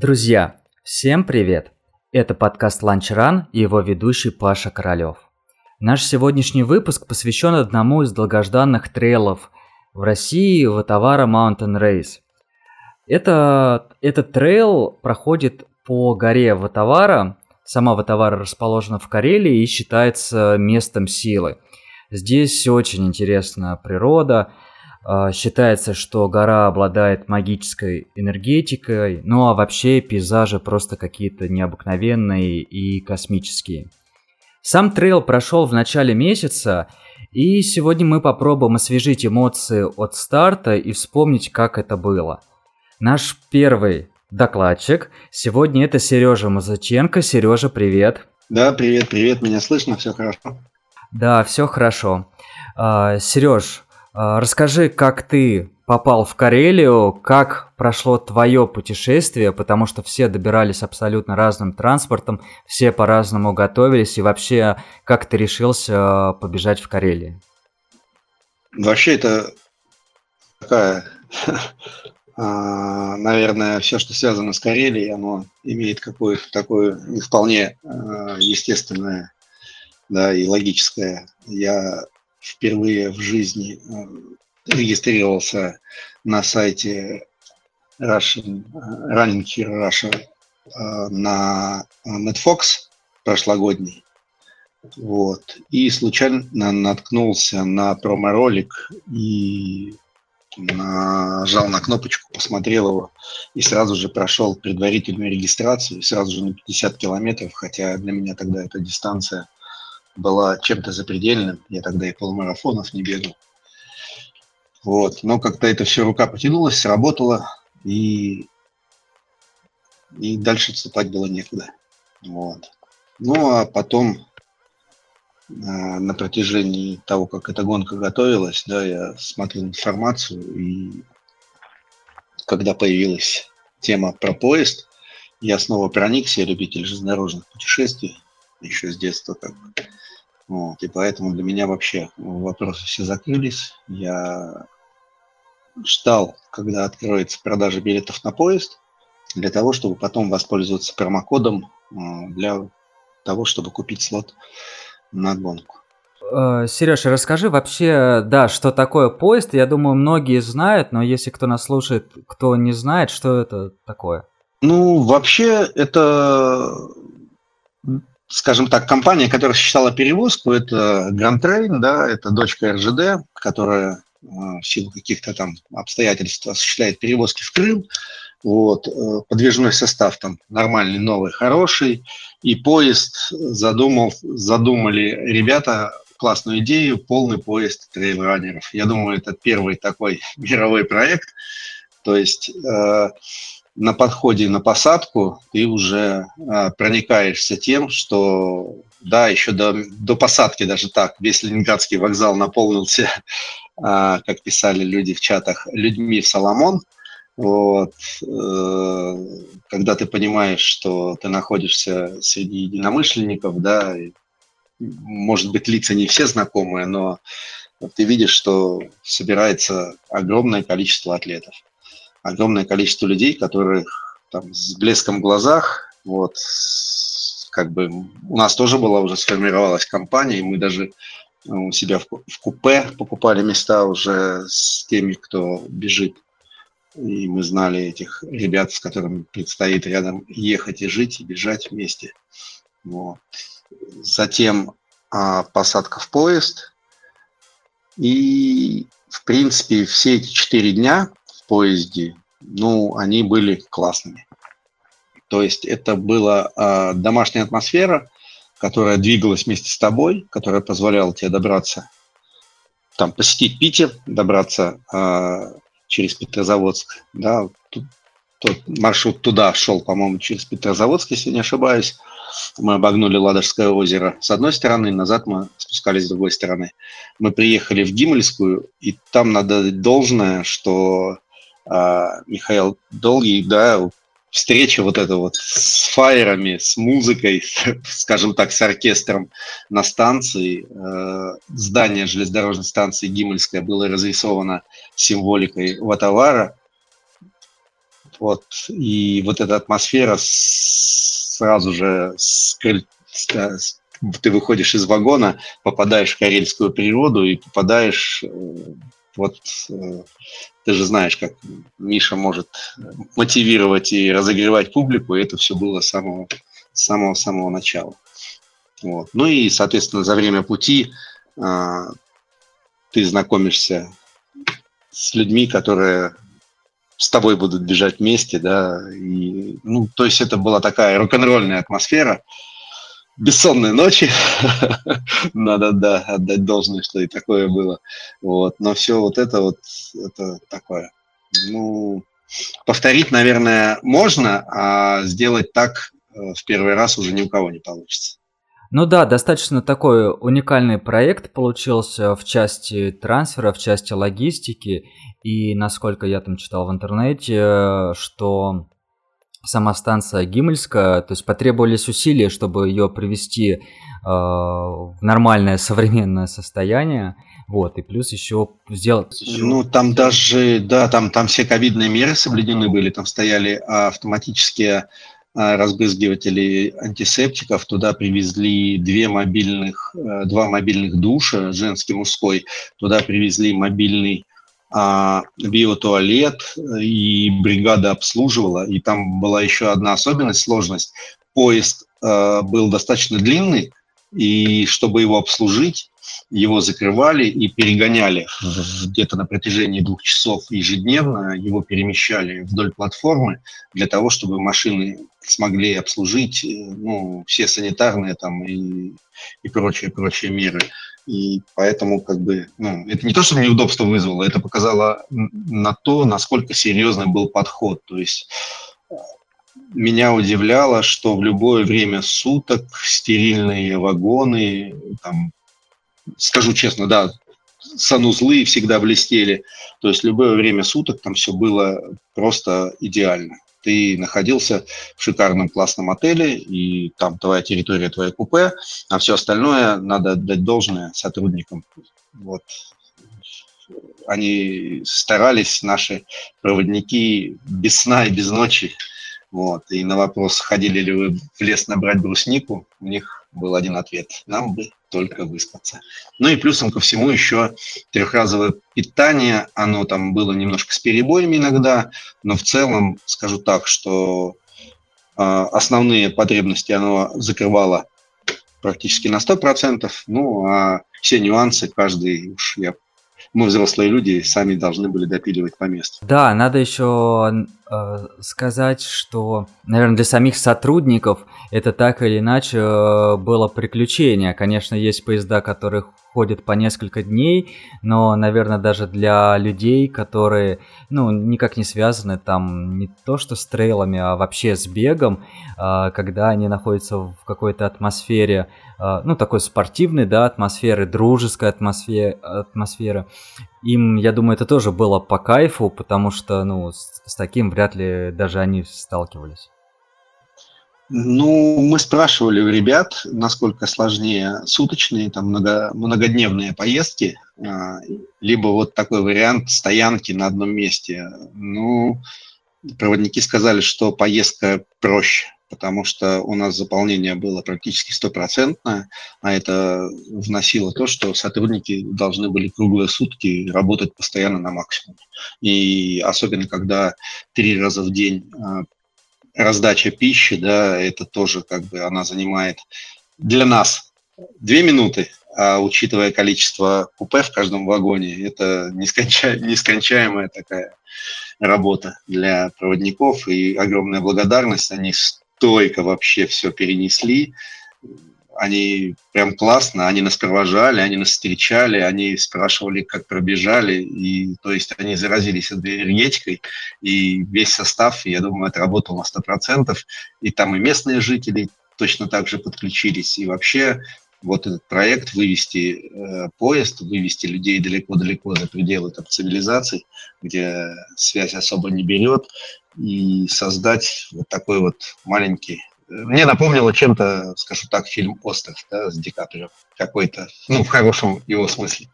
Друзья, всем привет! Это подкаст Run и его ведущий Паша Королёв. Наш сегодняшний выпуск посвящен одному из долгожданных трейлов в России Ватавара Mountain Race. Это, этот трейл проходит по горе Ватавара. Сама Ватавара расположена в Карелии и считается местом силы. Здесь очень интересная природа, считается, что гора обладает магической энергетикой, ну а вообще пейзажи просто какие-то необыкновенные и космические. Сам трейл прошел в начале месяца, и сегодня мы попробуем освежить эмоции от старта и вспомнить, как это было. Наш первый докладчик сегодня это Сережа Мазаченко. Сережа, привет. Да, привет, привет, меня слышно, все хорошо. Да, все хорошо. А, Сереж, а, расскажи, как ты попал в Карелию, как прошло твое путешествие, потому что все добирались абсолютно разным транспортом, все по-разному готовились, и вообще, как ты решился побежать в Карелии? Вообще это такая, а, наверное, все, что связано с Карелией, оно имеет какое-то такое не вполне а, естественное да, и логическое. Я впервые в жизни э, регистрировался на сайте Russian, э, Running Hero Russia э, на Netfox прошлогодний. Вот. И случайно наткнулся на промо-ролик и нажал на кнопочку, посмотрел его и сразу же прошел предварительную регистрацию, сразу же на 50 километров, хотя для меня тогда эта дистанция – была чем-то запредельным. Я тогда и полумарафонов не бегал. Вот. Но как-то это все рука потянулась, сработало, и, и дальше отступать было некуда. Вот. Ну, а потом э, на протяжении того, как эта гонка готовилась, да, я смотрел информацию, и когда появилась тема про поезд, я снова проникся, я любитель железнодорожных путешествий, еще с детства как бы. Вот, и поэтому для меня вообще вопросы все закрылись. Я ждал, когда откроется продажа билетов на поезд, для того, чтобы потом воспользоваться промокодом а, для того, чтобы купить слот на гонку. Э, Сереж, расскажи вообще, да, что такое поезд. Я думаю, многие знают, но если кто нас слушает, кто не знает, что это такое? Ну, вообще, это скажем так, компания, которая осуществляла перевозку, это Grand Train, да, это дочка РЖД, которая э, в силу каких-то там обстоятельств осуществляет перевозки в Крым. Вот, э, подвижной состав там нормальный, новый, хороший. И поезд задумал, задумали ребята классную идею, полный поезд трейлранеров. Я думаю, это первый такой мировой проект. То есть э, на подходе на посадку ты уже а, проникаешься тем, что да, еще до, до посадки даже так, весь Ленинградский вокзал наполнился, а, как писали люди в чатах, людьми в Соломон. Вот, э, когда ты понимаешь, что ты находишься среди единомышленников, да, и, может быть, лица не все знакомые, но ты видишь, что собирается огромное количество атлетов огромное количество людей, которых там с блеском в глазах, вот, как бы у нас тоже была уже сформировалась компания, и мы даже э, у себя в, в купе покупали места уже с теми, кто бежит. И мы знали этих ребят, с которыми предстоит рядом ехать и жить, и бежать вместе. Вот. Затем а, посадка в поезд. И, в принципе, все эти четыре дня поезде, ну, они были классными. То есть это была э, домашняя атмосфера, которая двигалась вместе с тобой, которая позволяла тебе добраться, там, посетить Питер, добраться э, через Петрозаводск, да, тут, тот маршрут туда шел, по-моему, через Петрозаводск, если не ошибаюсь. Мы обогнули Ладожское озеро с одной стороны, назад мы спускались с другой стороны. Мы приехали в Гимельскую, и там надо должное, что Михаил Долгий, да, встреча вот эта вот с фаерами, с музыкой, скажем так, с оркестром на станции. Э, здание железнодорожной станции Гимельская было разрисовано символикой Ватавара. Вот. И вот эта атмосфера сразу же с, ты выходишь из вагона, попадаешь в карельскую природу и попадаешь э, вот э, ты же знаешь, как Миша может мотивировать и разогревать публику, и это все было с самого самого начала. Вот. Ну и, соответственно, за время пути а, ты знакомишься с людьми, которые с тобой будут бежать вместе, да, и, ну, то есть это была такая рок-н-ролльная атмосфера, бессонные ночи, надо, да, отдать должное, что и такое было, вот, но все вот это вот, это такое, ну, повторить, наверное, можно, а сделать так э, в первый раз уже ни у кого не получится. Ну да, достаточно такой уникальный проект получился в части трансфера, в части логистики. И насколько я там читал в интернете, что сама станция Гимельская, то есть потребовались усилия, чтобы ее привести э, в нормальное современное состояние. Вот, и плюс еще сделать... Ну, там даже, да, там, там все ковидные меры соблюдены были, там стояли автоматические а, разбрызгиватели антисептиков. Туда привезли две мобильных, э, два мобильных душа, женский, мужской. Туда привезли мобильный а, биотуалет, и бригада обслуживала. И там была еще одна особенность, сложность. Поезд а, был достаточно длинный, и чтобы его обслужить, его закрывали и перегоняли где-то на протяжении двух часов ежедневно, его перемещали вдоль платформы для того, чтобы машины смогли обслужить ну, все санитарные там и, и прочие, прочие меры. И поэтому как бы, ну, это не то, что неудобство вызвало, это показало на то, насколько серьезный был подход. То есть меня удивляло, что в любое время суток стерильные вагоны, там, скажу честно, да, санузлы всегда блестели. То есть любое время суток там все было просто идеально. Ты находился в шикарном классном отеле, и там твоя территория, твое купе, а все остальное надо дать должное сотрудникам. Вот. Они старались, наши проводники, без сна и без ночи вот. И на вопрос, ходили ли вы в лес набрать бруснику, у них был один ответ. Нам бы только выспаться. Ну и плюсом ко всему еще трехразовое питание. Оно там было немножко с перебоями иногда, но в целом скажу так, что э, основные потребности оно закрывало практически на 100%. Ну, а все нюансы каждый уж я мы взрослые люди сами должны были допиливать по месту. Да, надо еще э, сказать, что, наверное, для самих сотрудников это так или иначе э, было приключение. Конечно, есть поезда, которые ходят по несколько дней, но, наверное, даже для людей, которые, ну, никак не связаны там не то что с трейлами, а вообще с бегом, э, когда они находятся в какой-то атмосфере а, ну, такой спортивной, да, атмосферы, дружеской атмосферы, атмосферы. Им, я думаю, это тоже было по кайфу, потому что, ну, с, с таким вряд ли даже они сталкивались. Ну, мы спрашивали у ребят, насколько сложнее суточные, там, много, многодневные поездки, а, либо вот такой вариант стоянки на одном месте. Ну, проводники сказали, что поездка проще, потому что у нас заполнение было практически стопроцентное, а это вносило то, что сотрудники должны были круглые сутки работать постоянно на максимуме. И особенно, когда три раза в день а, раздача пищи, да, это тоже как бы она занимает для нас две минуты, а учитывая количество купе в каждом вагоне, это несконча... нескончаемая такая работа для проводников и огромная благодарность. Они стойко вообще все перенесли. Они прям классно, они нас провожали, они нас встречали, они спрашивали, как пробежали, и то есть они заразились этой энергетикой, и весь состав, я думаю, отработал на 100%, и там и местные жители точно так же подключились, и вообще вот этот проект вывести э, поезд, вывести людей далеко-далеко за пределы там, цивилизаций, где связь особо не берет, и создать вот такой вот маленький... Мне напомнило чем-то, скажу так, фильм «Остров» да, с Ди Каприо. Какой-то, ну, в хорошем его смысле.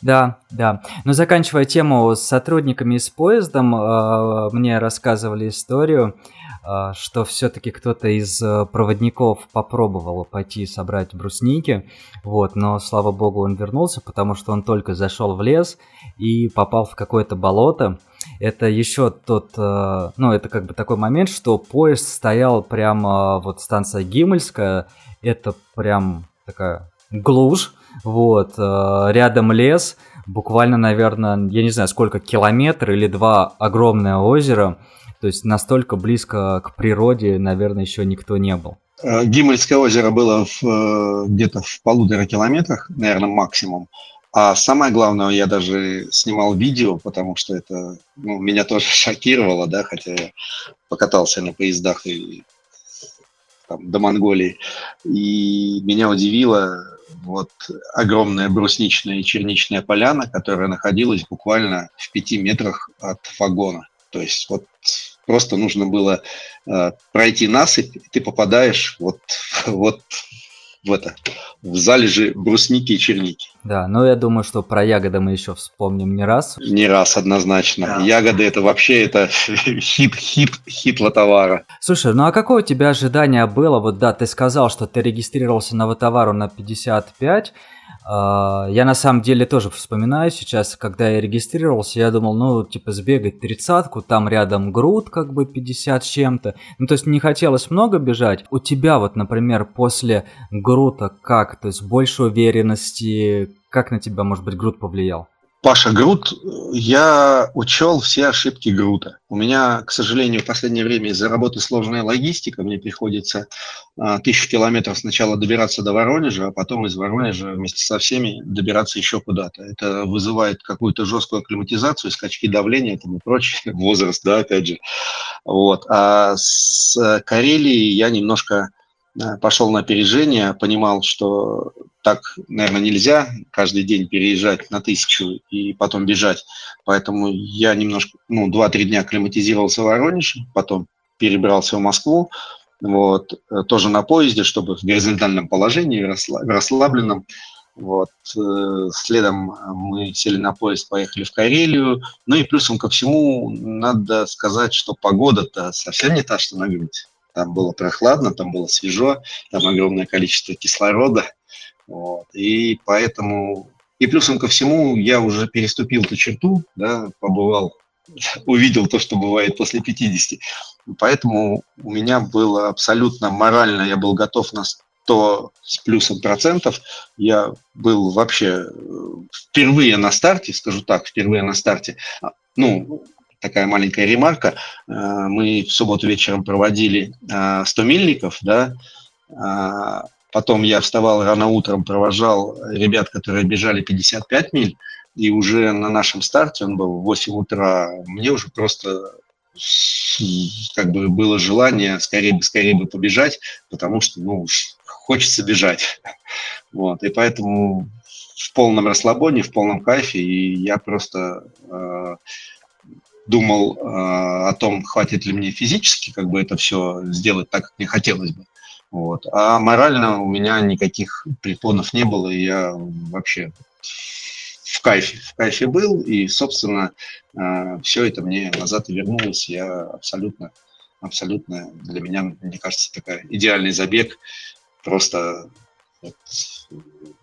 Да, да. Но заканчивая тему с сотрудниками и с поездом, э, мне рассказывали историю, э, что все-таки кто-то из э, проводников попробовал пойти собрать брусники, вот, но, слава богу, он вернулся, потому что он только зашел в лес и попал в какое-то болото. Это еще тот, ну, это как бы такой момент, что поезд стоял прямо, вот станция Гимельская, это прям такая глушь, вот, э, рядом лес, буквально, наверное, я не знаю, сколько, километр или два огромное озеро, то есть настолько близко к природе, наверное, еще никто не был. Э, Гимельское озеро было в, э, где-то в полутора километрах, наверное, максимум. А самое главное, я даже снимал видео, потому что это ну, меня тоже шокировало, да, хотя я покатался на поездах и там, до Монголии. И меня удивило вот огромная брусничная и черничная поляна, которая находилась буквально в пяти метрах от вагона. То есть вот просто нужно было э, пройти насыпь, и ты попадаешь вот, вот в это, в залежи брусники и черники. Да, но я думаю, что про ягоды мы еще вспомним не раз. Не раз, однозначно. Да. Ягоды это вообще это хит, хит, хит лотовара. Слушай, ну а какое у тебя ожидание было? Вот да, ты сказал, что ты регистрировался на лотовару на 55, а, я на самом деле тоже вспоминаю сейчас, когда я регистрировался, я думал, ну, типа, сбегать тридцатку, там рядом груд, как бы 50 с чем-то. Ну, то есть не хотелось много бежать. У тебя вот, например, после грута как? То есть больше уверенности, как на тебя, может быть, груд повлиял? Паша Грут, я учел все ошибки Грута. У меня, к сожалению, в последнее время из-за работы сложная логистика. Мне приходится а, тысячу километров сначала добираться до Воронежа, а потом из Воронежа вместе со всеми добираться еще куда-то. Это вызывает какую-то жесткую акклиматизацию, скачки давления там и прочее. Возраст, да, опять же. Вот. А с Карелией я немножко пошел на опережение, понимал, что так, наверное, нельзя каждый день переезжать на тысячу и потом бежать. Поэтому я немножко, ну, 2-3 дня акклиматизировался в Воронеже, потом перебрался в Москву, вот, э, тоже на поезде, чтобы в горизонтальном положении, в расслабленном. Вот. Э, следом мы сели на поезд, поехали в Карелию. Ну и плюсом ко всему, надо сказать, что погода-то совсем не та, что на грудь. Там было прохладно, там было свежо, там огромное количество кислорода. Вот. И поэтому, и плюсом ко всему, я уже переступил эту черту, да, побывал, увидел то, что бывает после 50. Поэтому у меня было абсолютно морально, я был готов на 100 с плюсом процентов. Я был вообще э, впервые на старте, скажу так, впервые на старте. А, ну, такая маленькая ремарка. Э, мы в субботу вечером проводили 100 э, мильников, да, Потом я вставал рано утром, провожал ребят, которые бежали 55 миль, и уже на нашем старте, он был в 8 утра, мне уже просто как бы было желание скорее бы, скорее бы побежать, потому что, ну, хочется бежать. Вот, и поэтому в полном расслабоне, в полном кайфе, и я просто э, думал э, о том, хватит ли мне физически как бы это все сделать так, как мне хотелось бы. Вот. А морально у меня никаких препонов не было, и я вообще в кайфе, в кайфе был, и, собственно, э, все это мне назад и вернулось. Я абсолютно, абсолютно для меня, мне кажется, такой идеальный забег. Просто вот,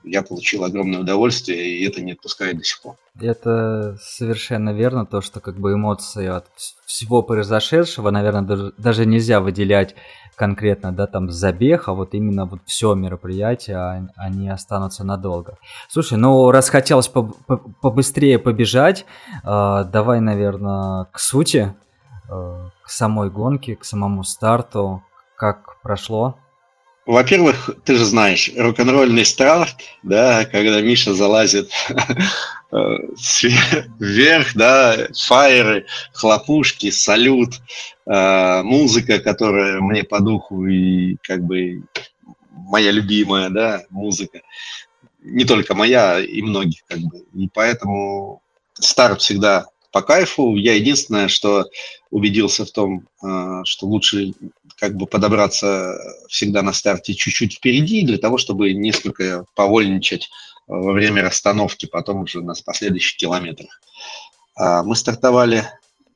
я получил огромное удовольствие, и это не отпускает до сих пор. Это совершенно верно, то, что как бы эмоции от всего произошедшего, наверное, даже, нельзя выделять конкретно, да, там забег, а вот именно вот все мероприятие, а, они останутся надолго. Слушай, ну раз хотелось побыстрее побежать, э, давай, наверное, к сути, э, к самой гонке, к самому старту, как прошло. Во-первых, ты же знаешь, рок-н-ролльный старт, да, когда Миша залазит э, вверх, да, фаеры, хлопушки, салют, э, музыка, которая мне по духу и как бы моя любимая, да, музыка. Не только моя, и многих, как бы. И поэтому старт всегда по кайфу. Я единственное, что убедился в том, э, что лучше как бы подобраться всегда на старте чуть-чуть впереди, для того, чтобы несколько повольничать во время расстановки, потом уже на последующих километрах. А мы стартовали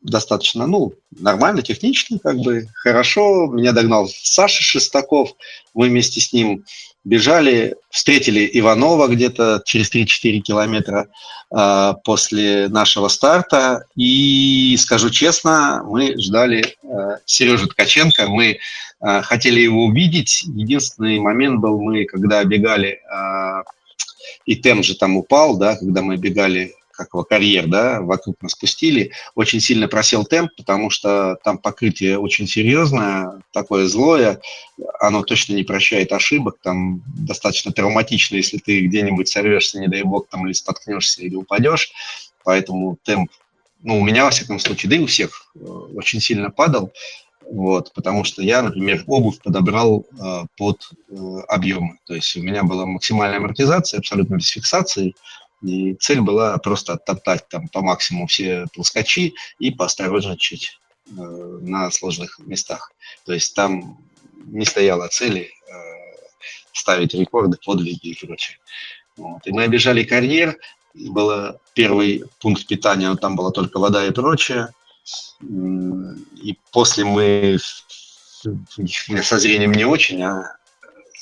достаточно, ну, нормально, технично, как бы, хорошо. Меня догнал Саша Шестаков. Мы вместе с ним бежали, встретили Иванова где-то через 3-4 километра э, после нашего старта. И, скажу честно, мы ждали э, Сережу Ткаченко, мы э, хотели его увидеть. Единственный момент был, мы когда бегали, э, и темп же там упал, да, когда мы бегали как его карьер, да, вокруг нас пустили, очень сильно просел темп, потому что там покрытие очень серьезное, такое злое, оно точно не прощает ошибок, там достаточно травматично, если ты где-нибудь сорвешься, не дай бог, там или споткнешься, или упадешь, поэтому темп, ну, у меня, во всяком случае, да и у всех э, очень сильно падал, вот, потому что я, например, обувь подобрал э, под э, объемы. То есть у меня была максимальная амортизация, абсолютно без фиксации, и цель была просто оттоптать там по максимуму все плоскочи и поосторожничать э, на сложных местах. То есть там не стояло цели э, ставить рекорды, подвиги и прочее. Вот. И мы обижали карьер, был первый пункт питания, там была только вода и прочее. И после мы со зрением не очень, а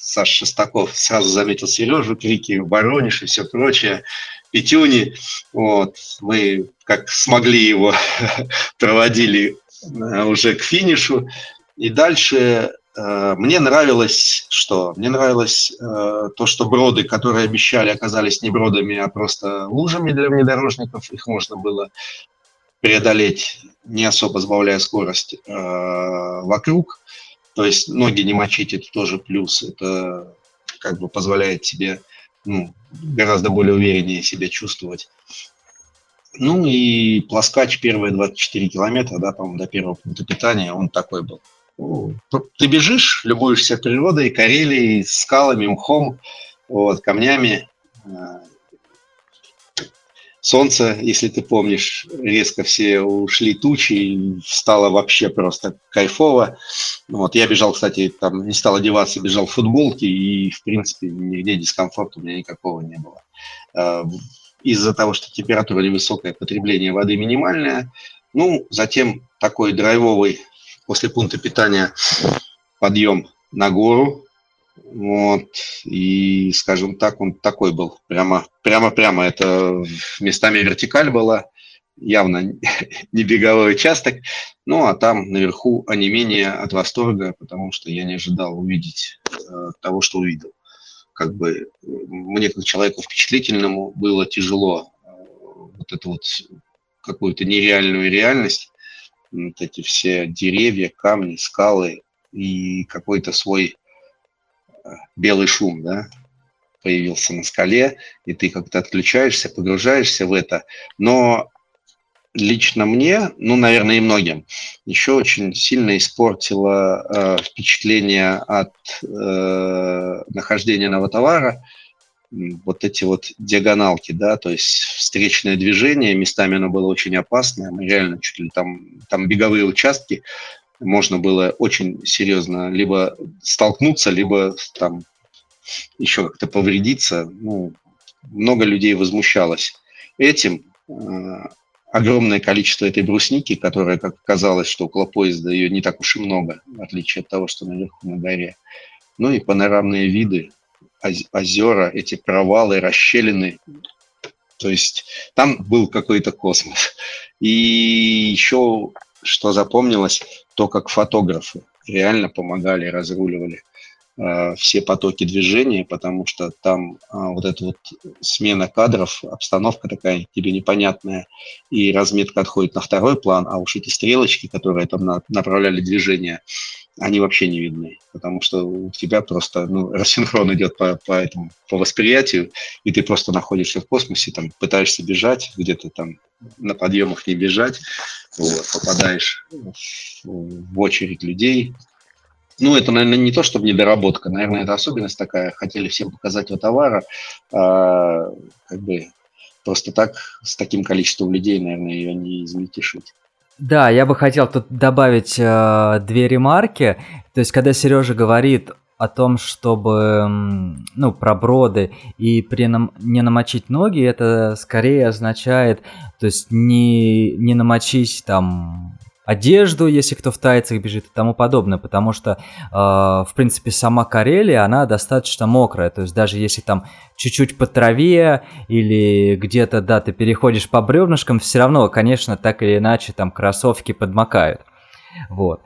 Саша Шестаков сразу заметил Сережу, крики «Воронеж» и все прочее, Петюни. Вот. Мы как смогли его проводили э, уже к финишу. И дальше э, мне нравилось что? Мне нравилось э, то, что броды, которые обещали, оказались не бродами, а просто лужами для внедорожников. Их можно было преодолеть, не особо сбавляя скорость э, вокруг. То есть ноги не мочить, это тоже плюс. Это как бы позволяет тебе ну, гораздо более увереннее себя чувствовать. Ну и плоскач первые 24 километра, да, по-моему, до первого пункта питания, он такой был. Ты бежишь, любуешься природой, Карелией, скалами, мхом, вот, камнями, э, солнце, если ты помнишь, резко все ушли тучи, и стало вообще просто кайфово. Вот, я бежал, кстати, там не стал одеваться, бежал в футболке, и, в принципе, нигде дискомфорта у меня никакого не было. А, из-за того, что температура невысокая, потребление воды минимальное, ну, затем такой драйвовый после пункта питания подъем на гору, вот, и, скажем так, он такой был, прямо, прямо-прямо, это местами вертикаль была, явно не беговой участок, ну, а там наверху онемение от восторга, потому что я не ожидал увидеть э, того, что увидел. Как бы мне, как человеку впечатлительному, было тяжело э, вот эту вот какую-то нереальную реальность, вот эти все деревья, камни, скалы и какой-то свой белый шум, да, появился на скале, и ты как-то отключаешься, погружаешься в это. Но лично мне, ну, наверное, и многим, еще очень сильно испортило э, впечатление от э, нахождения нового товара вот эти вот диагоналки, да, то есть встречное движение, местами оно было очень опасное, мы реально чуть ли там, там беговые участки, можно было очень серьезно либо столкнуться, либо там еще как-то повредиться. Ну, много людей возмущалось этим. Э, огромное количество этой брусники, которая, как оказалось, что около поезда ее не так уж и много, в отличие от того, что наверху на горе. Ну и панорамные виды, озера, эти провалы, расщелины. То есть там был какой-то космос. И еще что запомнилось, то, как фотографы реально помогали, разруливали э, все потоки движения, потому что там э, вот эта вот смена кадров, обстановка такая тебе непонятная, и разметка отходит на второй план, а уж эти стрелочки, которые там на, направляли движение, они вообще не видны, потому что у тебя просто ну, рассинхрон идет по, по, этому, по восприятию, и ты просто находишься в космосе, там пытаешься бежать, где-то там на подъемах не бежать, вот, попадаешь в очередь людей. Ну, это, наверное, не то, чтобы недоработка, наверное, это особенность такая, хотели всем показать его товара, а, как бы просто так, с таким количеством людей, наверное, ее не измельтешить. Да, я бы хотел тут добавить э, две ремарки. То есть, когда Сережа говорит о том, чтобы, ну, про броды и при нам, не намочить ноги, это скорее означает, то есть не, не намочить там одежду, если кто в тайцах бежит и тому подобное, потому что, э, в принципе, сама Карелия, она достаточно мокрая, то есть даже если там чуть-чуть по траве или где-то, да, ты переходишь по бревнышкам, все равно, конечно, так или иначе там кроссовки подмокают, вот.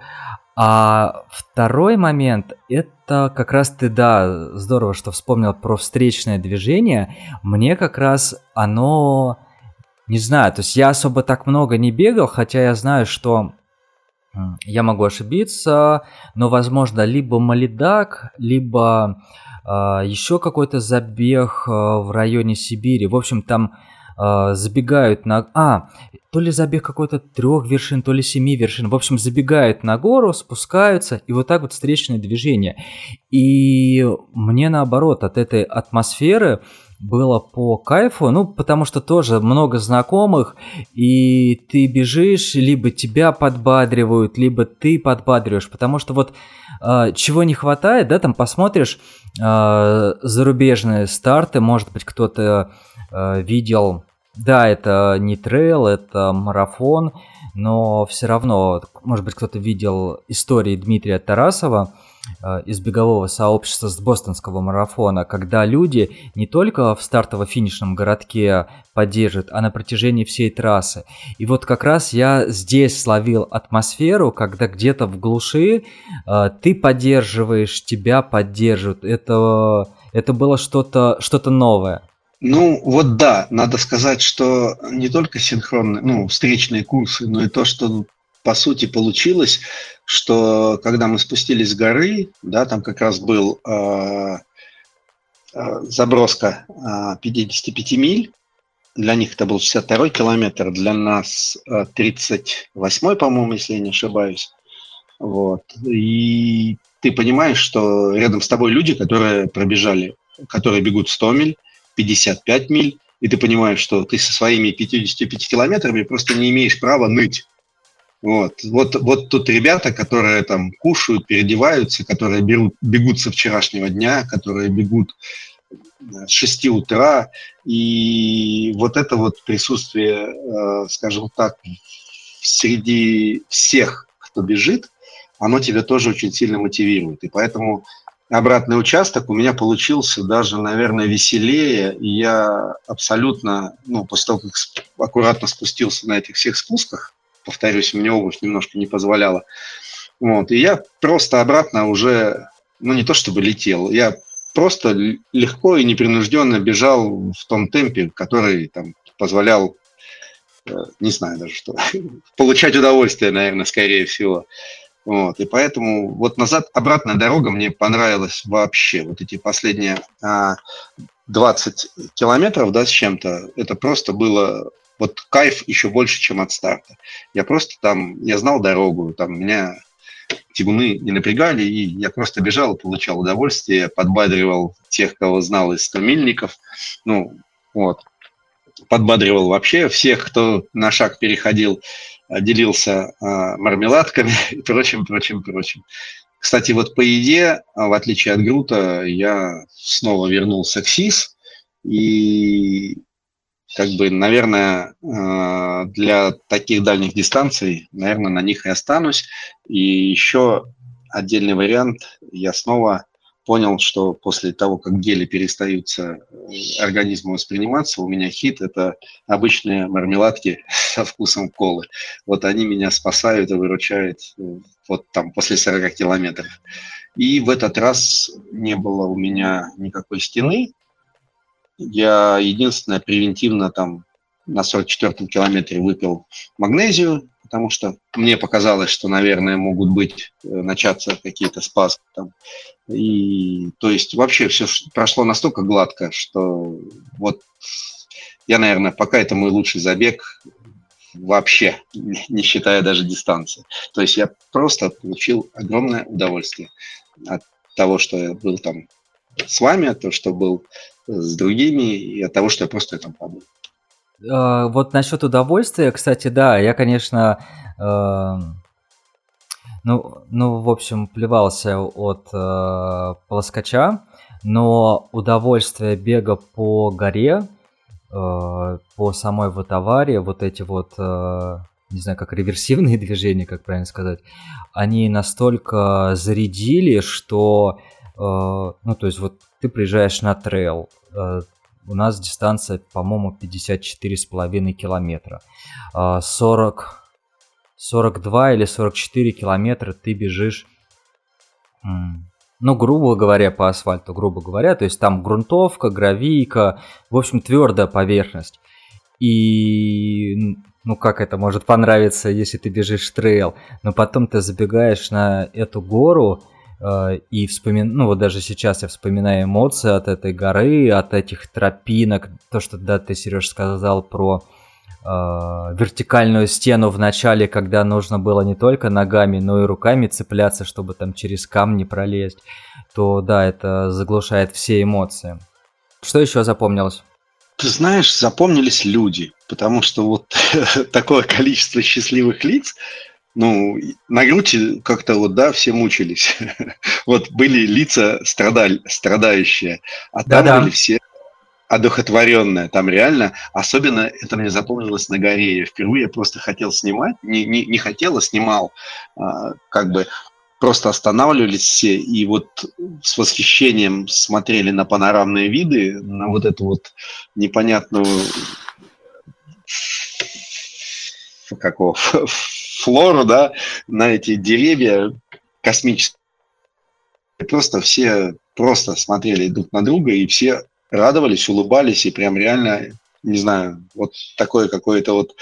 А второй момент, это как раз ты, да, здорово, что вспомнил про встречное движение. Мне как раз оно не знаю, то есть я особо так много не бегал, хотя я знаю, что я могу ошибиться, но, возможно, либо Малидак, либо э, еще какой-то забег э, в районе Сибири. В общем, там э, забегают на... А, то ли забег какой-то трех вершин, то ли семи вершин. В общем, забегают на гору, спускаются, и вот так вот встречное движение. И мне наоборот от этой атмосферы было по кайфу, ну, потому что тоже много знакомых, и ты бежишь, либо тебя подбадривают, либо ты подбадриваешь, потому что вот э, чего не хватает, да, там посмотришь э, зарубежные старты, может быть, кто-то видел, да, это не трейл, это марафон, но все равно, может быть, кто-то видел истории Дмитрия Тарасова, Э, из бегового сообщества с бостонского марафона, когда люди не только в стартово-финишном городке поддерживают, а на протяжении всей трассы. И вот как раз я здесь словил атмосферу, когда где-то в глуши э, ты поддерживаешь, тебя поддерживают. Это, это было что-то что новое. Ну, вот да, надо сказать, что не только синхронные, ну, встречные курсы, но и то, что по сути получилось, что когда мы спустились с горы, да, там как раз был э, заброска э, 55 миль, для них это был 62 километр, для нас э, 38, по-моему, если я не ошибаюсь. Вот. И ты понимаешь, что рядом с тобой люди, которые пробежали, которые бегут 100 миль, 55 миль, и ты понимаешь, что ты со своими 55 километрами просто не имеешь права ныть. Вот. Вот, вот тут ребята, которые там кушают, переодеваются, которые берут, бегут со вчерашнего дня, которые бегут с 6 утра. И вот это вот присутствие, э, скажем так, среди всех, кто бежит, оно тебя тоже очень сильно мотивирует. И поэтому обратный участок у меня получился даже, наверное, веселее. И я абсолютно, ну, после того, как аккуратно спустился на этих всех спусках, повторюсь, мне обувь немножко не позволяла. Вот, и я просто обратно уже, ну не то чтобы летел, я просто легко и непринужденно бежал в том темпе, который там позволял, э, не знаю даже что, получать удовольствие, наверное, скорее всего. Вот, и поэтому вот назад, обратная дорога мне понравилась вообще. Вот эти последние а, 20 километров, да, с чем-то, это просто было вот кайф еще больше, чем от старта. Я просто там, я знал дорогу, там меня тягуны не напрягали, и я просто бежал и получал удовольствие, подбадривал тех, кого знал из стомильников, ну, вот, подбадривал вообще всех, кто на шаг переходил, делился а, мармеладками и прочим, прочим, прочим. Кстати, вот по еде, в отличие от Грута, я снова вернулся к СИС, и как бы, наверное, э, для таких дальних дистанций, наверное, на них и останусь. И еще отдельный вариант, я снова понял, что после того, как гели перестаются э, организму восприниматься, у меня хит – это обычные мармеладки со вкусом колы. Вот они меня спасают и выручают э, вот там после 40 километров. И в этот раз не было у меня никакой стены, я единственное превентивно там на 44-м километре выпил магнезию, потому что мне показалось, что, наверное, могут быть, э, начаться какие-то спазмы там. И, то есть, вообще все прошло настолько гладко, что вот я, наверное, пока это мой лучший забег вообще, не считая даже дистанции. То есть я просто получил огромное удовольствие от того, что я был там с вами, то, что был с другими, и от того, что я просто там побыл. Вот насчет удовольствия, кстати, да, я, конечно, Ну, ну, в общем, плевался от э, плоскоча, но удовольствие бега по горе, э, по самой вот аварии, вот эти вот, э, не знаю, как реверсивные движения, как правильно сказать, они настолько зарядили, что, э, ну, то есть вот ты приезжаешь на трейл, э, у нас дистанция, по-моему, 54,5 километра. 40, 42 или 44 километра ты бежишь, ну, грубо говоря, по асфальту, грубо говоря. То есть там грунтовка, гравийка, в общем, твердая поверхность. И ну как это может понравиться, если ты бежишь трейл, но потом ты забегаешь на эту гору, и вспомин... ну вот даже сейчас я вспоминаю эмоции от этой горы, от этих тропинок, то, что да, ты, Сереж, сказал про э, вертикальную стену в начале, когда нужно было не только ногами, но и руками цепляться, чтобы там через камни пролезть, то да, это заглушает все эмоции. Что еще запомнилось? Ты знаешь, запомнились люди, потому что вот такое количество счастливых лиц, ну, на грудь как-то вот, да, все мучились. вот были лица страдаль, страдающие, а там Да-да. были все одухотворенные. Там реально, особенно это мне запомнилось на горе. Я впервые просто хотел снимать, не, не, не хотел, а снимал. А, как бы просто останавливались все и вот с восхищением смотрели на панорамные виды, на вот эту вот непонятную какого флору, да, на эти деревья космические. Просто все просто смотрели друг на друга, и все радовались, улыбались, и прям реально, не знаю, вот такое какое-то вот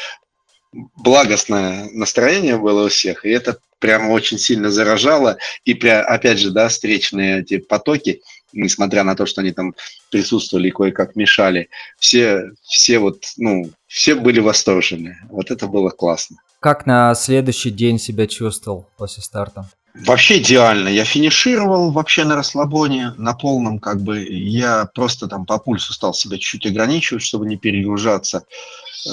благостное настроение было у всех, и это прямо очень сильно заражало, и опять же, да, встречные эти потоки, несмотря на то, что они там присутствовали и кое-как мешали, все, все вот, ну, все были восторжены. Вот это было классно. Как на следующий день себя чувствовал после старта? Вообще идеально. Я финишировал вообще на расслабоне, на полном как бы. Я просто там по пульсу стал себя чуть-чуть ограничивать, чтобы не перегружаться.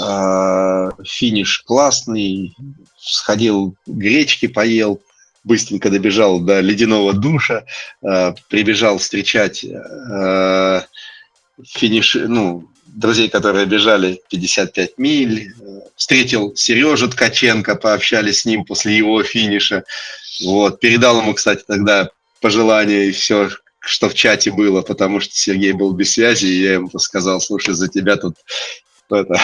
А, финиш классный. Сходил гречки поел, быстренько добежал до ледяного душа, а, прибежал встречать а, финиш, ну, друзей, которые бежали 55 миль, встретил Сережу Ткаченко, пообщались с ним после его финиша. Вот, передал ему, кстати, тогда пожелания и все, что в чате было, потому что Сергей был без связи, и я ему сказал, слушай, за тебя тут это,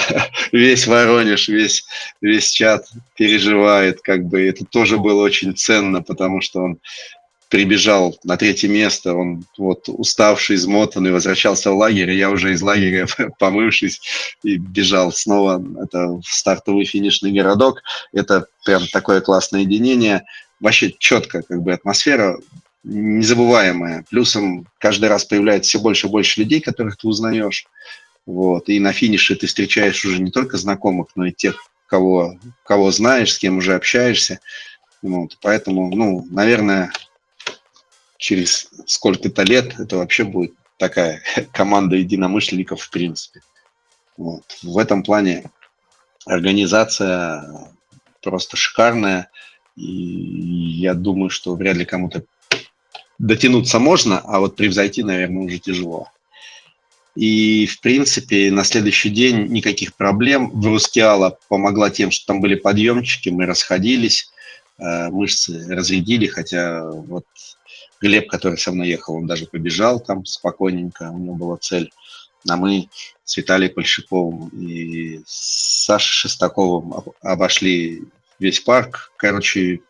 весь Воронеж, весь, весь чат переживает, как бы это тоже было очень ценно, потому что он прибежал на третье место, он вот уставший, измотанный, возвращался в лагерь, и я уже из лагеря, помывшись, и бежал снова это стартовый финишный городок. Это прям такое классное единение. Вообще четко, как бы атмосфера незабываемая. Плюсом каждый раз появляется все больше и больше людей, которых ты узнаешь. Вот. И на финише ты встречаешь уже не только знакомых, но и тех, кого, кого знаешь, с кем уже общаешься. Вот. Поэтому, ну, наверное, через сколько-то лет это вообще будет такая команда единомышленников в принципе. Вот. В этом плане организация просто шикарная. И я думаю, что вряд ли кому-то дотянуться можно, а вот превзойти, наверное, уже тяжело. И, в принципе, на следующий день никаких проблем. В Рускеала помогла тем, что там были подъемчики, мы расходились, э, мышцы разрядили, хотя вот Глеб, который со мной ехал, он даже побежал там спокойненько, у него была цель. А мы с Виталием Польшиковым и Сашей Шестаковым обошли весь парк. Короче,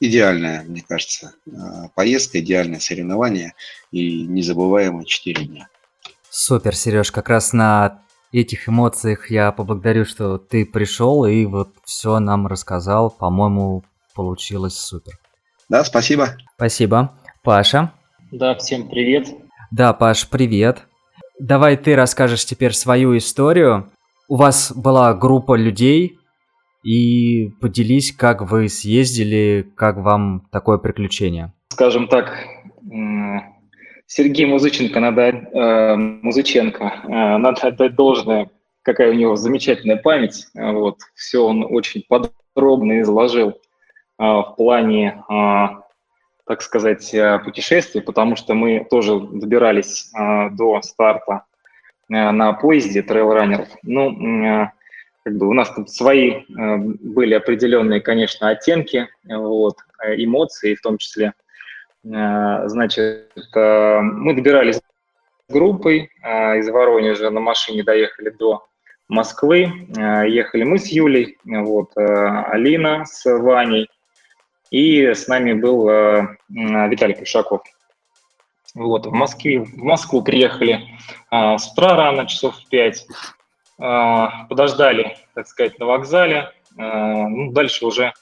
идеальная, мне кажется, а, поездка, идеальное соревнование и незабываемые 4 дня. Супер, Сереж, как раз на этих эмоциях я поблагодарю, что ты пришел и вот все нам рассказал. По-моему, получилось супер. Да, спасибо. Спасибо. Паша? Да, всем привет. Да, Паш, привет. Давай ты расскажешь теперь свою историю. У вас была группа людей, и поделись, как вы съездили, как вам такое приключение. Скажем так, Сергей Музыченко надо, э, Музыченко, э, надо отдать должное, какая у него замечательная память. Вот, все он очень подробно изложил в плане, так сказать, путешествий, потому что мы тоже добирались до старта на поезде трейл-раннеров. Ну, как бы у нас тут свои были определенные, конечно, оттенки, вот, эмоции в том числе. Значит, мы добирались группой из Воронежа на машине доехали до Москвы. Э, ехали мы с Юлей, вот, э, Алина с Ваней, и с нами был э, Виталий Пушаков. Вот, в, Москве, в Москву приехали с утра рано, часов в пять, подождали, так сказать, на вокзале, ну, дальше уже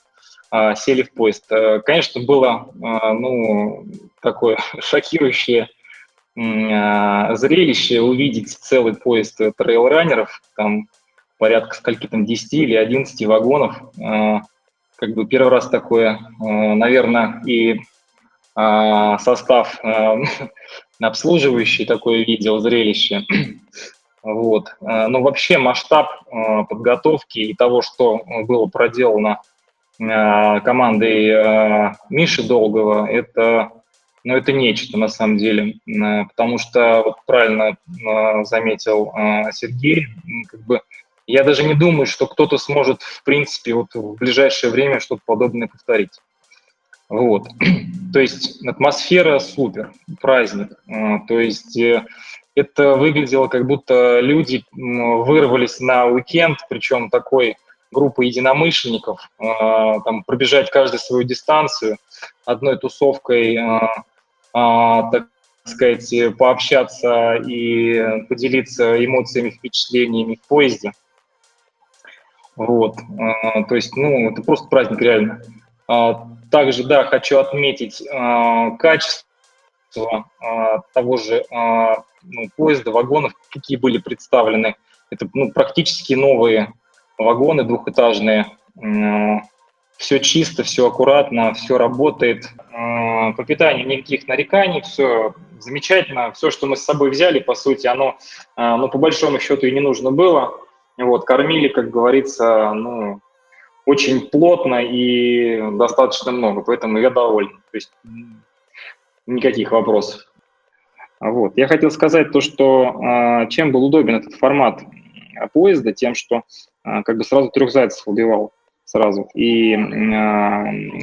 сели в поезд. Конечно, было ну, такое шокирующее зрелище увидеть целый поезд трейл-раннеров, там порядка скольки там 10 или 11 вагонов. А, как бы первый раз такое, а, наверное, и состав обслуживающий такое видел зрелище. Вот. Но вообще масштаб подготовки и того, что было проделано командой Миши Долгого, это но это нечто на самом деле, э, потому что, вот правильно э, заметил э, Сергей, как бы я даже не думаю, что кто-то сможет, в принципе, вот в ближайшее время что-то подобное повторить. Вот. То есть атмосфера супер, праздник. То есть это выглядело, как будто люди вырвались на уикенд, причем такой группы единомышленников, там пробежать каждую свою дистанцию одной тусовкой а, так сказать, пообщаться и поделиться эмоциями, впечатлениями в поезде. Вот, а, то есть, ну, это просто праздник реально. А, также, да, хочу отметить качество того же ну, поезда, вагонов, какие были представлены. Это ну, практически новые вагоны двухэтажные, все чисто, все аккуратно, все работает. А, по питанию никаких нареканий, все замечательно. Все, что мы с собой взяли, по сути, оно, а, ну, по большому счету, и не нужно было. Вот, кормили, как говорится, ну, очень плотно и достаточно много, поэтому я доволен. То есть никаких вопросов. Вот. Я хотел сказать то, что а, чем был удобен этот формат поезда, тем, что как бы сразу трех зайцев убивал сразу. И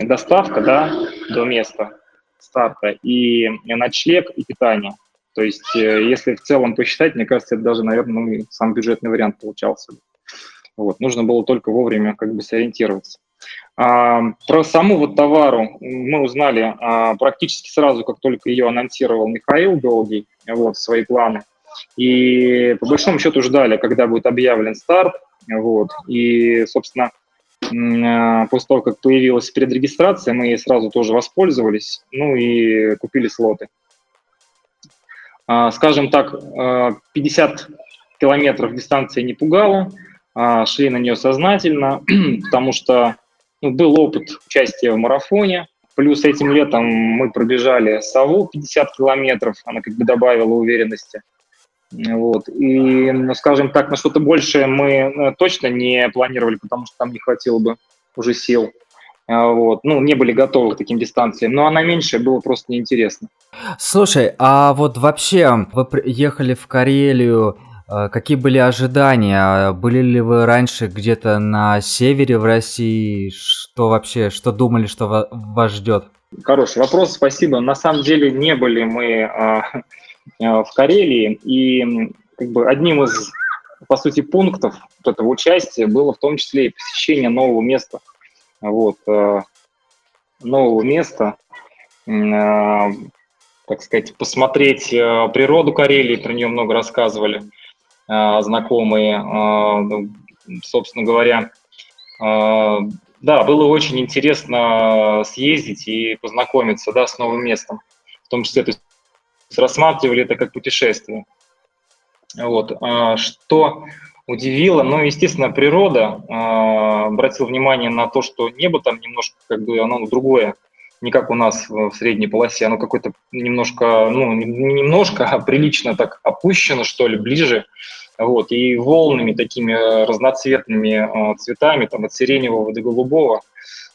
доставка да, до места старта, и ночлег, и питание. То есть, э, если в целом посчитать, мне кажется, это даже, наверное, ну, самый бюджетный вариант получался. Вот, нужно было только вовремя как бы сориентироваться. А, про саму вот товару мы узнали а, практически сразу, как только ее анонсировал Михаил Долгий, вот, свои планы. И по большому счету ждали, когда будет объявлен старт, вот, и, собственно, а, после того, как появилась предрегистрация, мы ей сразу тоже воспользовались, ну и купили слоты. А, скажем так, 50 а, километров дистанции не пугало, шли на нее сознательно, потому что ну, был опыт участия в марафоне, плюс этим летом мы пробежали Саву 50 километров, она как бы добавила уверенности. Вот. И, ну, скажем так, на что-то большее мы э, точно не планировали, потому что там не хватило бы уже сил. А, вот. Ну, не были готовы к таким дистанциям. Но она меньше, было просто неинтересно. Слушай, а вот вообще, вы ехали в Карелию, э, какие были ожидания? Были ли вы раньше где-то на севере в России? Что вообще, что думали, что вас ждет? Хороший вопрос, спасибо. На самом деле не были мы а, Э, в Карелии. И как бы одним из, по сути, пунктов этого участия было в том числе и посещение нового места. Вот, э, нового места, э, так сказать, посмотреть природу Карелии, про нее много рассказывали знакомые, ну, собственно говоря. Да, было очень интересно съездить и познакомиться да, с новым местом. В том числе, то есть рассматривали это как путешествие. Вот. А, что удивило, ну, естественно, природа. А, обратил внимание на то, что небо там немножко, как бы, оно другое, не как у нас в средней полосе, оно какое-то немножко, ну, не немножко, а прилично так опущено, что ли, ближе. Вот, и волнами такими разноцветными цветами, там, от сиреневого до голубого.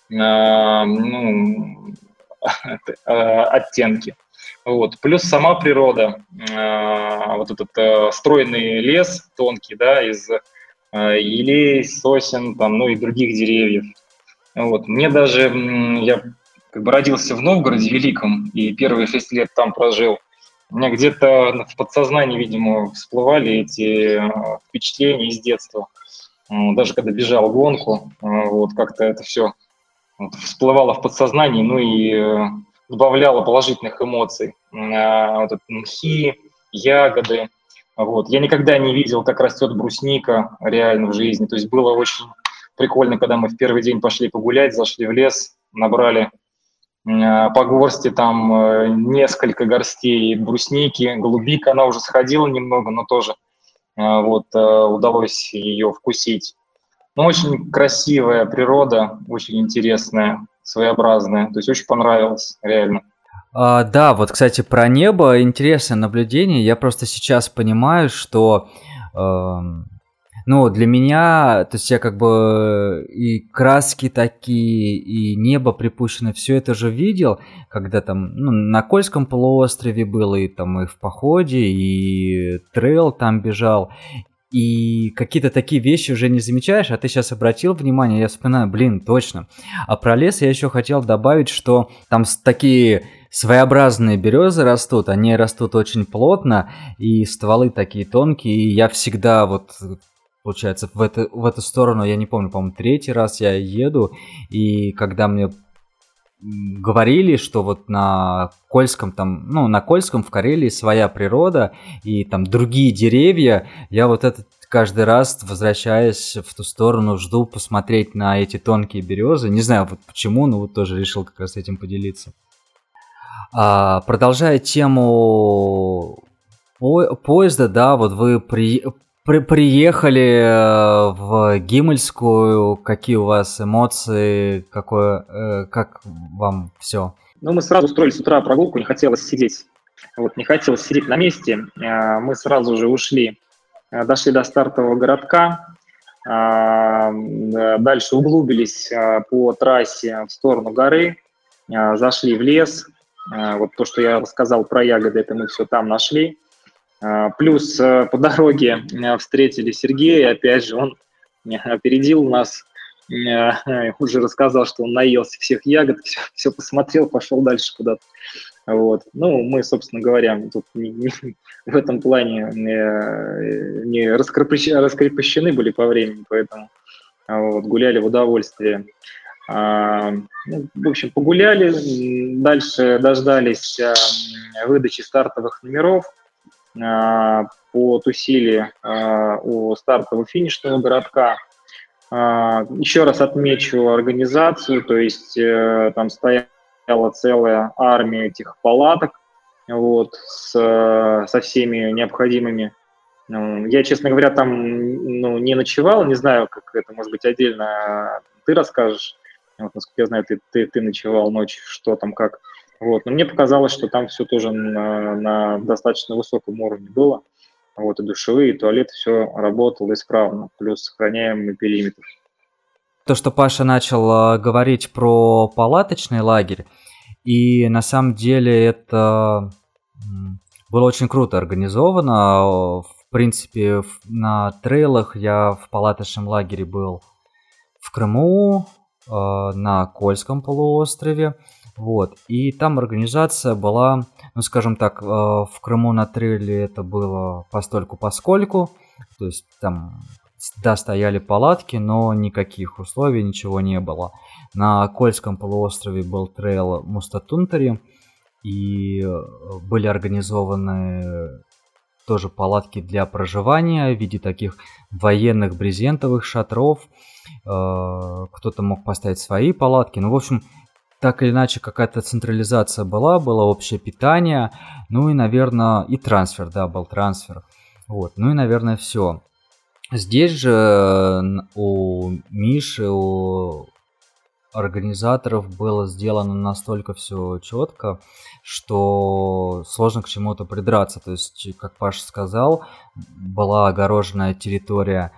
ну, оттенки. Вот. Плюс сама природа, вот этот стройный лес тонкий, да, из елей, сосен, там, ну и других деревьев. Вот. Мне даже, я как бы родился в Новгороде Великом, и первые шесть лет там прожил. У меня где-то в подсознании, видимо, всплывали эти впечатления из детства. Даже когда бежал гонку, вот как-то это все всплывало в подсознании, ну и э, добавляло положительных эмоций. Вот это мхи, ягоды. Вот. Я никогда не видел, как растет брусника реально в жизни. То есть было очень прикольно, когда мы в первый день пошли погулять, зашли в лес, набрали э, по горсти там э, несколько горстей брусники, голубика, она уже сходила немного, но тоже вот удалось ее вкусить. Ну, очень красивая природа, очень интересная, своеобразная. То есть очень понравилось, реально. А, да, вот, кстати, про небо интересное наблюдение. Я просто сейчас понимаю, что э, ну, для меня, то есть я как бы и краски такие, и небо припущено, все это же видел, когда там ну, на Кольском полуострове было, и там и в походе, и трейл там бежал и какие-то такие вещи уже не замечаешь, а ты сейчас обратил внимание, я вспоминаю, блин, точно. А про лес я еще хотел добавить, что там такие своеобразные березы растут, они растут очень плотно, и стволы такие тонкие, и я всегда вот получается, в, это, в эту сторону, я не помню, по-моему, третий раз я еду, и когда мне говорили, что вот на Кольском там, ну, на Кольском в Карелии своя природа и там другие деревья, я вот этот каждый раз, возвращаясь в ту сторону, жду посмотреть на эти тонкие березы. Не знаю вот почему, но вот тоже решил как раз этим поделиться. А, продолжая тему по поезда, да, вот вы при при приехали э, в Гимельскую, какие у вас эмоции, какое, э, как вам все? Ну, мы сразу устроили с утра прогулку, не хотелось сидеть. Вот, не хотелось сидеть на месте. Э, мы сразу же ушли, дошли до стартового городка, дальше углубились по трассе в сторону горы, зашли в лес. Вот то, что я рассказал про ягоды, это мы все там нашли. А, плюс э, по дороге э, встретили Сергея, опять же, он э, опередил нас, уже рассказал, что он наелся всех ягод, все, все посмотрел, пошел дальше куда-то. Вот. Ну, мы, собственно говоря, тут не, не, в этом плане не, раскрепощены, раскрепощены были по времени, поэтому вот, гуляли в удовольствие. А, ну, в общем, погуляли, дальше дождались выдачи стартовых номеров – а, потусили а, у стартового финишного городка. А, еще раз отмечу организацию, то есть э, там стояла целая армия этих палаток вот, с, со всеми необходимыми. Ну, я, честно говоря, там ну, не ночевал, не знаю, как это, может быть, отдельно ты расскажешь. Вот, насколько я знаю, ты, ты, ты ночевал ночью, что там, как. Вот. Но мне показалось, что там все тоже на, на достаточно высоком уровне было. Вот, и душевые, и туалеты, все работало исправно, плюс сохраняемый периметр. То, что Паша начал э, говорить про палаточный лагерь, и на самом деле это было очень круто организовано. В принципе, на трейлах я в палаточном лагере был в Крыму, э, на Кольском полуострове. Вот. И там организация была, ну скажем так, э, в Крыму на трейле это было постольку поскольку. То есть там да, стояли палатки, но никаких условий, ничего не было. На Кольском полуострове был трейл Мустатунтари, и э, были организованы тоже палатки для проживания в виде таких военных брезентовых шатров. Э, кто-то мог поставить свои палатки. Ну, в общем, так или иначе какая-то централизация была, было общее питание, ну и, наверное, и трансфер, да, был трансфер. Вот, ну и, наверное, все. Здесь же у Миши, у организаторов было сделано настолько все четко, что сложно к чему-то придраться. То есть, как Паша сказал, была огороженная территория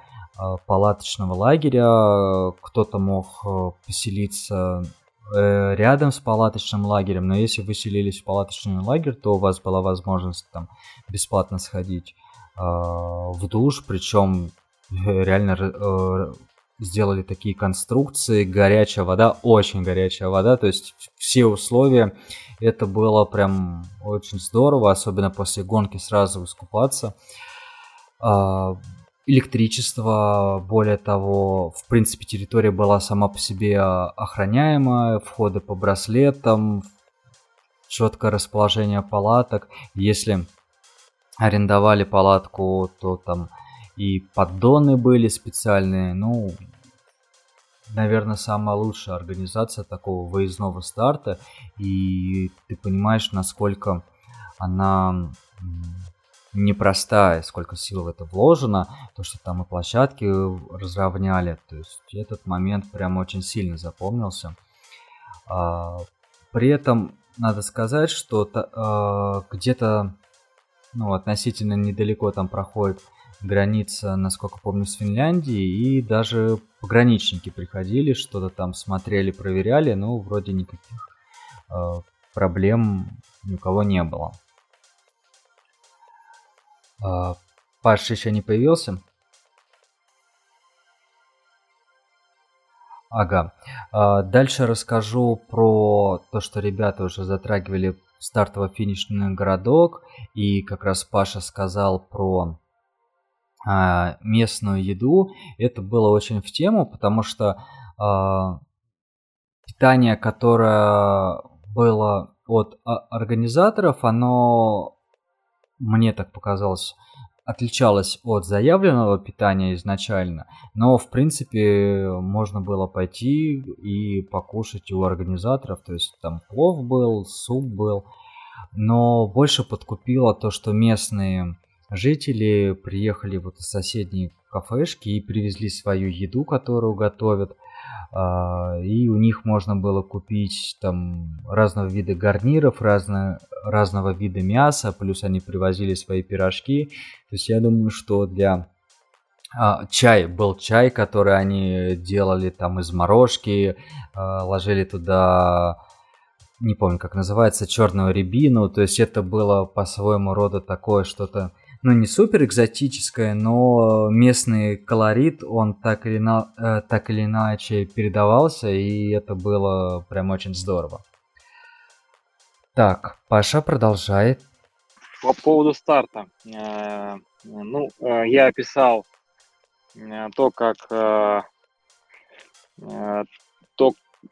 палаточного лагеря. Кто-то мог поселиться рядом с палаточным лагерем, но если вы селились в палаточный лагерь, то у вас была возможность там бесплатно сходить в душ, причем реально сделали такие конструкции, горячая вода, очень горячая вода, то есть все условия, это было прям очень здорово, особенно после гонки сразу искупаться. Электричество, более того, в принципе, территория была сама по себе охраняемая, входы по браслетам, четкое расположение палаток. Если арендовали палатку, то там и поддоны были специальные. Ну, наверное, самая лучшая организация такого выездного старта. И ты понимаешь, насколько она непростая, сколько сил в это вложено, то, что там и площадки разровняли, то есть этот момент прям очень сильно запомнился. А, при этом надо сказать, что а, где-то ну, относительно недалеко там проходит граница, насколько помню, с Финляндией, и даже пограничники приходили, что-то там смотрели, проверяли, но вроде никаких э, проблем ни у кого не было. Э, Паш еще не появился? Ага. Э, дальше расскажу про то, что ребята уже затрагивали стартово-финишный городок, и как раз Паша сказал про а, местную еду. Это было очень в тему, потому что а, питание, которое было от организаторов, оно, мне так показалось, отличалось от заявленного питания изначально, но в принципе можно было пойти и покушать у организаторов, то есть там плов был, суп был, но больше подкупило то, что местные Жители приехали вот из соседней кафешки и привезли свою еду, которую готовят. А, и у них можно было купить там разного вида гарниров, разно, разного вида мяса, плюс они привозили свои пирожки. То есть я думаю, что для а, чай был чай, который они делали там из морожки, а, ложили туда не помню, как называется, черную рябину. То есть это было по-своему рода такое что-то ну, не супер экзотическое, но местный колорит, он так или, на, э, так или иначе передавался, и это было прям очень здорово. Так, Паша продолжает. По поводу старта. Э, ну, э, я описал э, то, как то,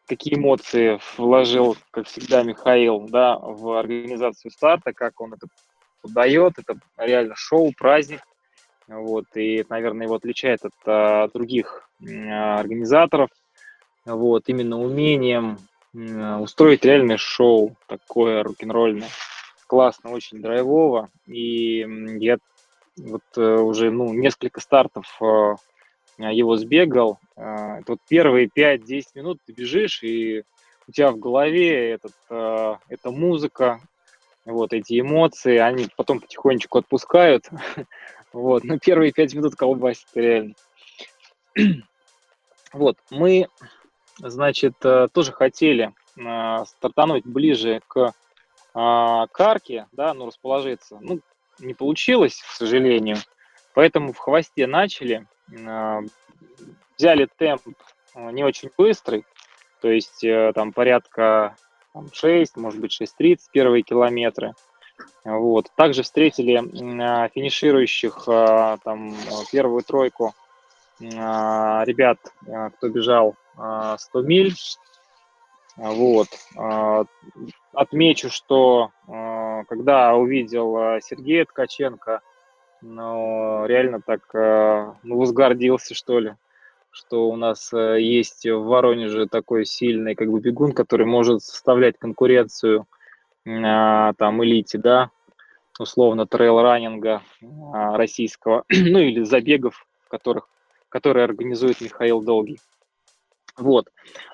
какие эмоции вложил, как всегда, Михаил, да, в организацию старта, как он это дает. Это реально шоу, праздник. Вот, и это, наверное, его отличает от а, других а, организаторов. Вот, именно умением устроить реальное шоу, такое рок-н-ролльное. Классно, очень драйвово. И я вот а, уже ну, несколько стартов а, его сбегал. А, вот первые 5-10 минут ты бежишь, и у тебя в голове этот, эта музыка, вот эти эмоции, они потом потихонечку отпускают, вот, но первые пять минут колбасит реально. Вот, мы, значит, э, тоже хотели э, стартануть ближе к а, карке, да, ну, расположиться. Ну, не получилось, к сожалению, поэтому в хвосте начали, э, взяли темп не очень быстрый, то есть там порядка там, 6, может быть 6.30 первые километры. Вот. Также встретили а, финиширующих а, там первую тройку а, ребят, кто бежал 100 миль. Вот. Отмечу, что когда увидел Сергея Ткаченко, ну, реально так ну, возгордился, что ли что у нас э, есть в Воронеже такой сильный как бы бегун, который может составлять конкуренцию а, там элите, да, условно трейл-раннинга а, российского, ну или забегов, которых, которые организует Михаил Долгий. Вот,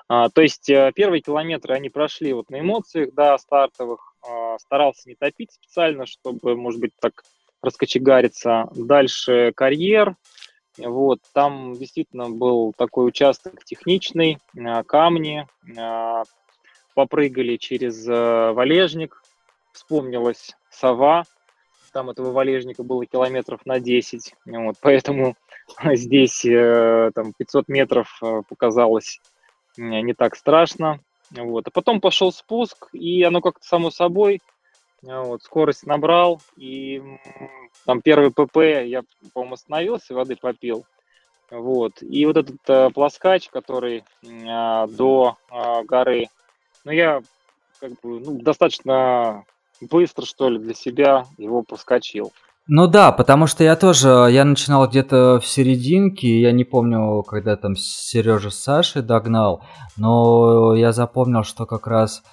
а, то есть э, первые километры они прошли вот на эмоциях, да, стартовых, старался не топить специально, чтобы, может быть, так раскочегариться. Дальше карьер, Вот, там действительно был такой участок техничный, камни, попрыгали через валежник, вспомнилась сова, там этого валежника было километров на 10, вот, поэтому здесь э, там 500 метров э, показалось не так страшно, вот, а потом пошел спуск, и оно как-то само собой, вот, скорость набрал, и там первый ПП, я, по-моему, остановился, воды попил, вот, и вот этот э, плоскач, который э, до э, горы, ну, я как бы, ну, достаточно быстро, что ли, для себя его проскочил. Ну да, потому что я тоже, я начинал где-то в серединке, я не помню, когда там Сережа с Сашей догнал, но я запомнил, что как раз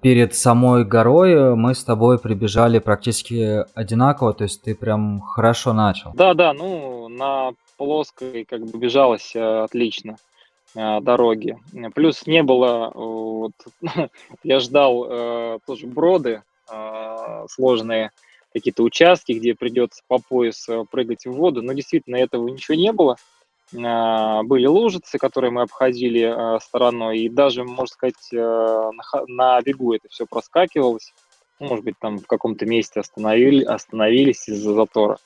перед самой горой мы с тобой прибежали практически одинаково, то есть ты прям хорошо начал. Да, да, ну на плоской как бы бежалось э, отлично. Э, дороги. Плюс не было, вот, я ждал э, тоже броды, э, сложные какие-то участки, где придется по пояс э, прыгать в воду, но действительно этого ничего не было. Э, были лужицы, которые мы обходили э, стороной, и даже, можно сказать, э, на, бегу это все проскакивалось. Ну, может быть, там в каком-то месте остановили, остановились из-за затора.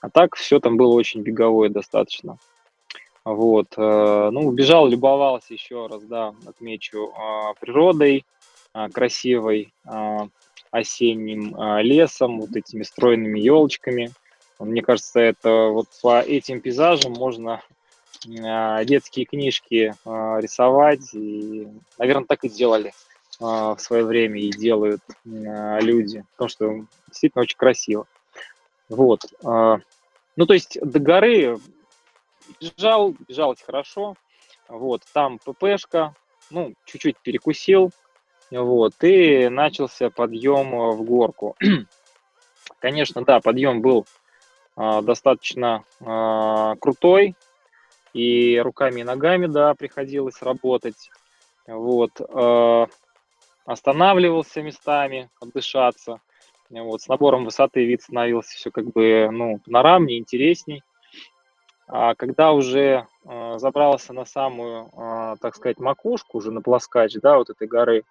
А так все там было очень беговое достаточно. Вот, э, ну, бежал, любовался еще раз, да, отмечу, а, природой а, красивой, а, осенним лесом, вот этими стройными елочками. Мне кажется, это вот по этим пейзажам можно детские книжки рисовать, и, наверное, так и делали в свое время и делают люди, потому что действительно очень красиво. Вот. Ну, то есть до горы бежал, бежалось хорошо, вот, там ППшка, ну, чуть-чуть перекусил, вот, и начался подъем э, в горку. Конечно, да, подъем был э, достаточно э, крутой, и руками и ногами, да, приходилось работать, вот, э, останавливался местами, отдышаться, вот, с набором высоты вид становился все как бы, ну, панорамнее, интересней, а когда уже э, забрался на самую, э, так сказать, макушку, уже на плоскач, да, вот этой горы,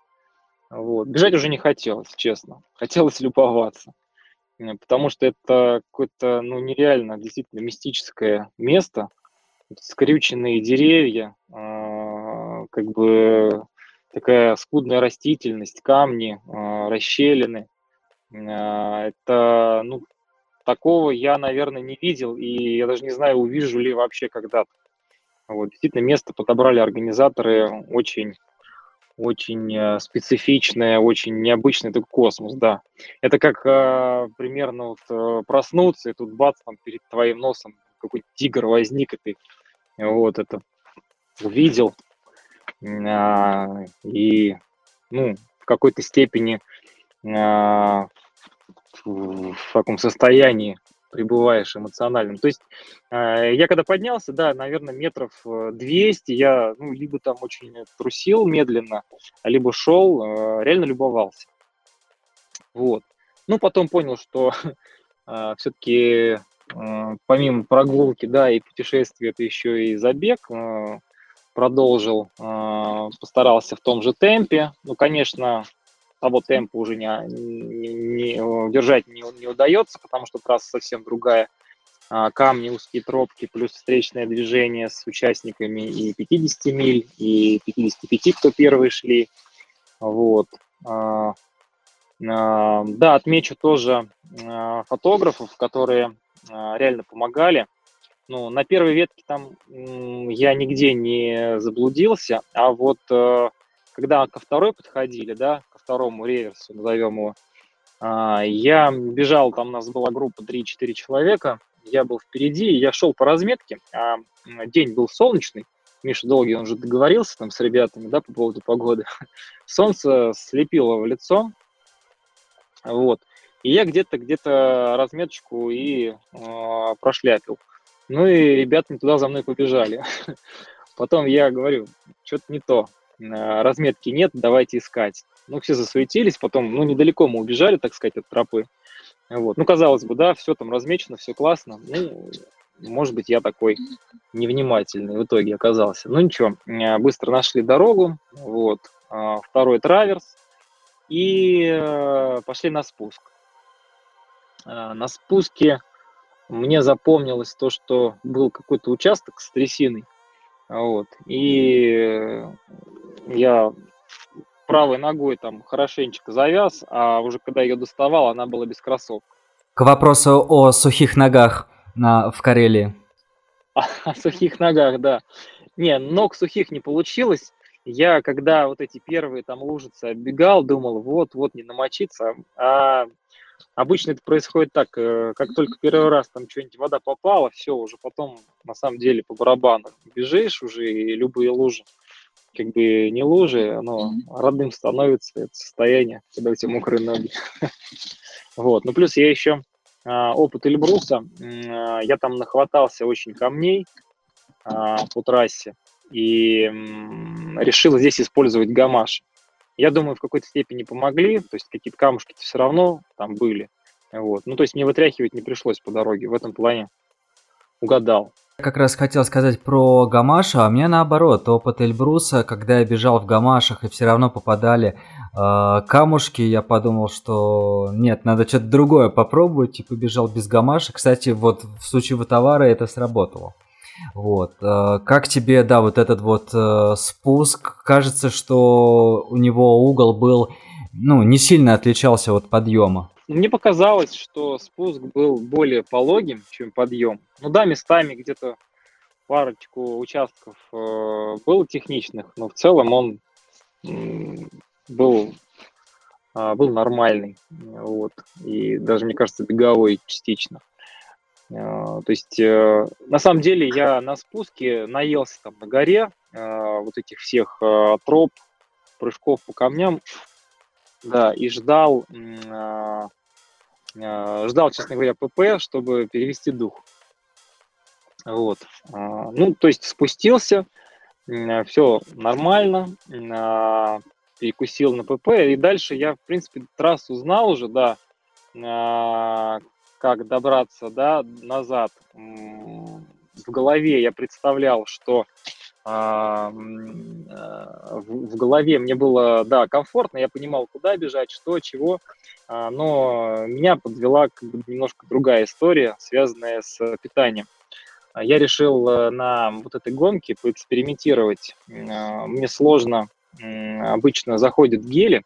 вот, бежать уже не хотелось, честно. Хотелось любоваться. Потому что это какое-то, ну, нереально, действительно мистическое место. Скрюченные деревья, э, как бы такая скудная растительность, камни, э, расщелины. Э, это, ну, Такого я, наверное, не видел, и я даже не знаю, увижу ли вообще когда-то. Вот, действительно, место подобрали организаторы очень очень э, специфичное, очень необычный такой космос, да. Это как э, примерно вот э, проснуться, и тут бац, там перед твоим носом какой-то тигр возник, и ты вот это увидел, э, и, ну, в какой-то степени э, в каком состоянии пребываешь эмоциональном. То есть э, я когда поднялся, да, наверное, метров 200, э, я ну, либо там очень трусил медленно, либо шел, э, реально любовался. Вот. Ну, потом понял, что э, все-таки помимо прогулки, да, и путешествия, это еще и забег. Э, продолжил, э, постарался в том же темпе. Ну, конечно, того темпа уже не, не, не держать не, не удается, потому что трасса совсем другая. Камни, узкие тропки, плюс встречное движение с участниками и 50 миль, и 55, кто первые шли. Вот. Да, отмечу тоже фотографов, которые реально помогали. Ну, на первой ветке там я нигде не заблудился, а вот э, когда ко второй подходили, да, ко второму реверсу, назовем его, а, я бежал, там у нас была группа 3-4 человека, я был впереди, я шел по разметке, а день был солнечный, Миша Долгий, он же договорился там с ребятами, да, по поводу погоды. Солнце слепило в лицо, вот. И я где-то где-то разметочку и э, прошляпил. Ну и ребята туда за мной побежали. Потом я говорю, что-то не то. Э, разметки нет, давайте искать. Ну, все засуетились, потом, ну, недалеко мы убежали, так сказать, от тропы. Вот. Ну, казалось бы, да, все там размечено, все классно. Ну, может быть, я такой невнимательный в итоге оказался. Ну ничего, быстро нашли дорогу, вот, а, второй траверс, и пошли на спуск. А, на спуске мне запомнилось то, что был какой-то участок с трясиной, вот, и я правой ногой там хорошенечко завяз, а уже когда ее доставал, она была без кроссовок. К вопросу о сухих ногах на, в Карелии. О, о сухих ногах, да. Не, ног сухих не получилось. Я, когда вот эти первые там лужицы оббегал, думал, вот-вот не намочиться. А обычно это происходит так, э, как только первый раз там что-нибудь вода попала, все, уже потом на самом деле по барабану бежишь уже, и любые лужи как бы не лужи, но родным становится это состояние, когда у тебя мокрые ноги. Вот. Ну, плюс я еще а, опыт Эльбруса, а, я там нахватался очень камней а, по трассе и решил здесь использовать гамаш. Я думаю, в какой-то степени помогли, то есть какие-то камушки все равно там были. Вот. Ну, то есть мне вытряхивать не пришлось по дороге, в этом плане угадал как раз хотел сказать про Гамаша, а мне наоборот, опыт Эльбруса, когда я бежал в Гамашах и все равно попадали э, камушки, я подумал, что нет, надо что-то другое попробовать, и побежал без Гамаша. Кстати, вот в случае Ватавара это сработало. Вот. Э, как тебе, да, вот этот вот э, спуск? Кажется, что у него угол был, ну, не сильно отличался от подъема. Мне показалось, что спуск был более пологим, чем подъем. Ну да, местами где-то парочку участков э, было техничных, но в целом он был, э, был нормальный. Вот. И даже, мне кажется, беговой частично. Э, то есть, э, на самом деле, я на спуске наелся там на горе э, вот этих всех э, троп, прыжков по камням, да, и ждал ждал, честно говоря, ПП, чтобы перевести дух. Вот. А, ну, то есть спустился, все нормально, а, перекусил на ПП, и дальше я, в принципе, трассу знал уже, да, а, как добраться, да, назад. В голове я представлял, что в голове мне было, да, комфортно, я понимал, куда бежать, что, чего, а, но меня подвела немножко другая история, связанная с питанием. А, я решил э, на вот этой гонке поэкспериментировать. А, мне сложно, обычно заходят гели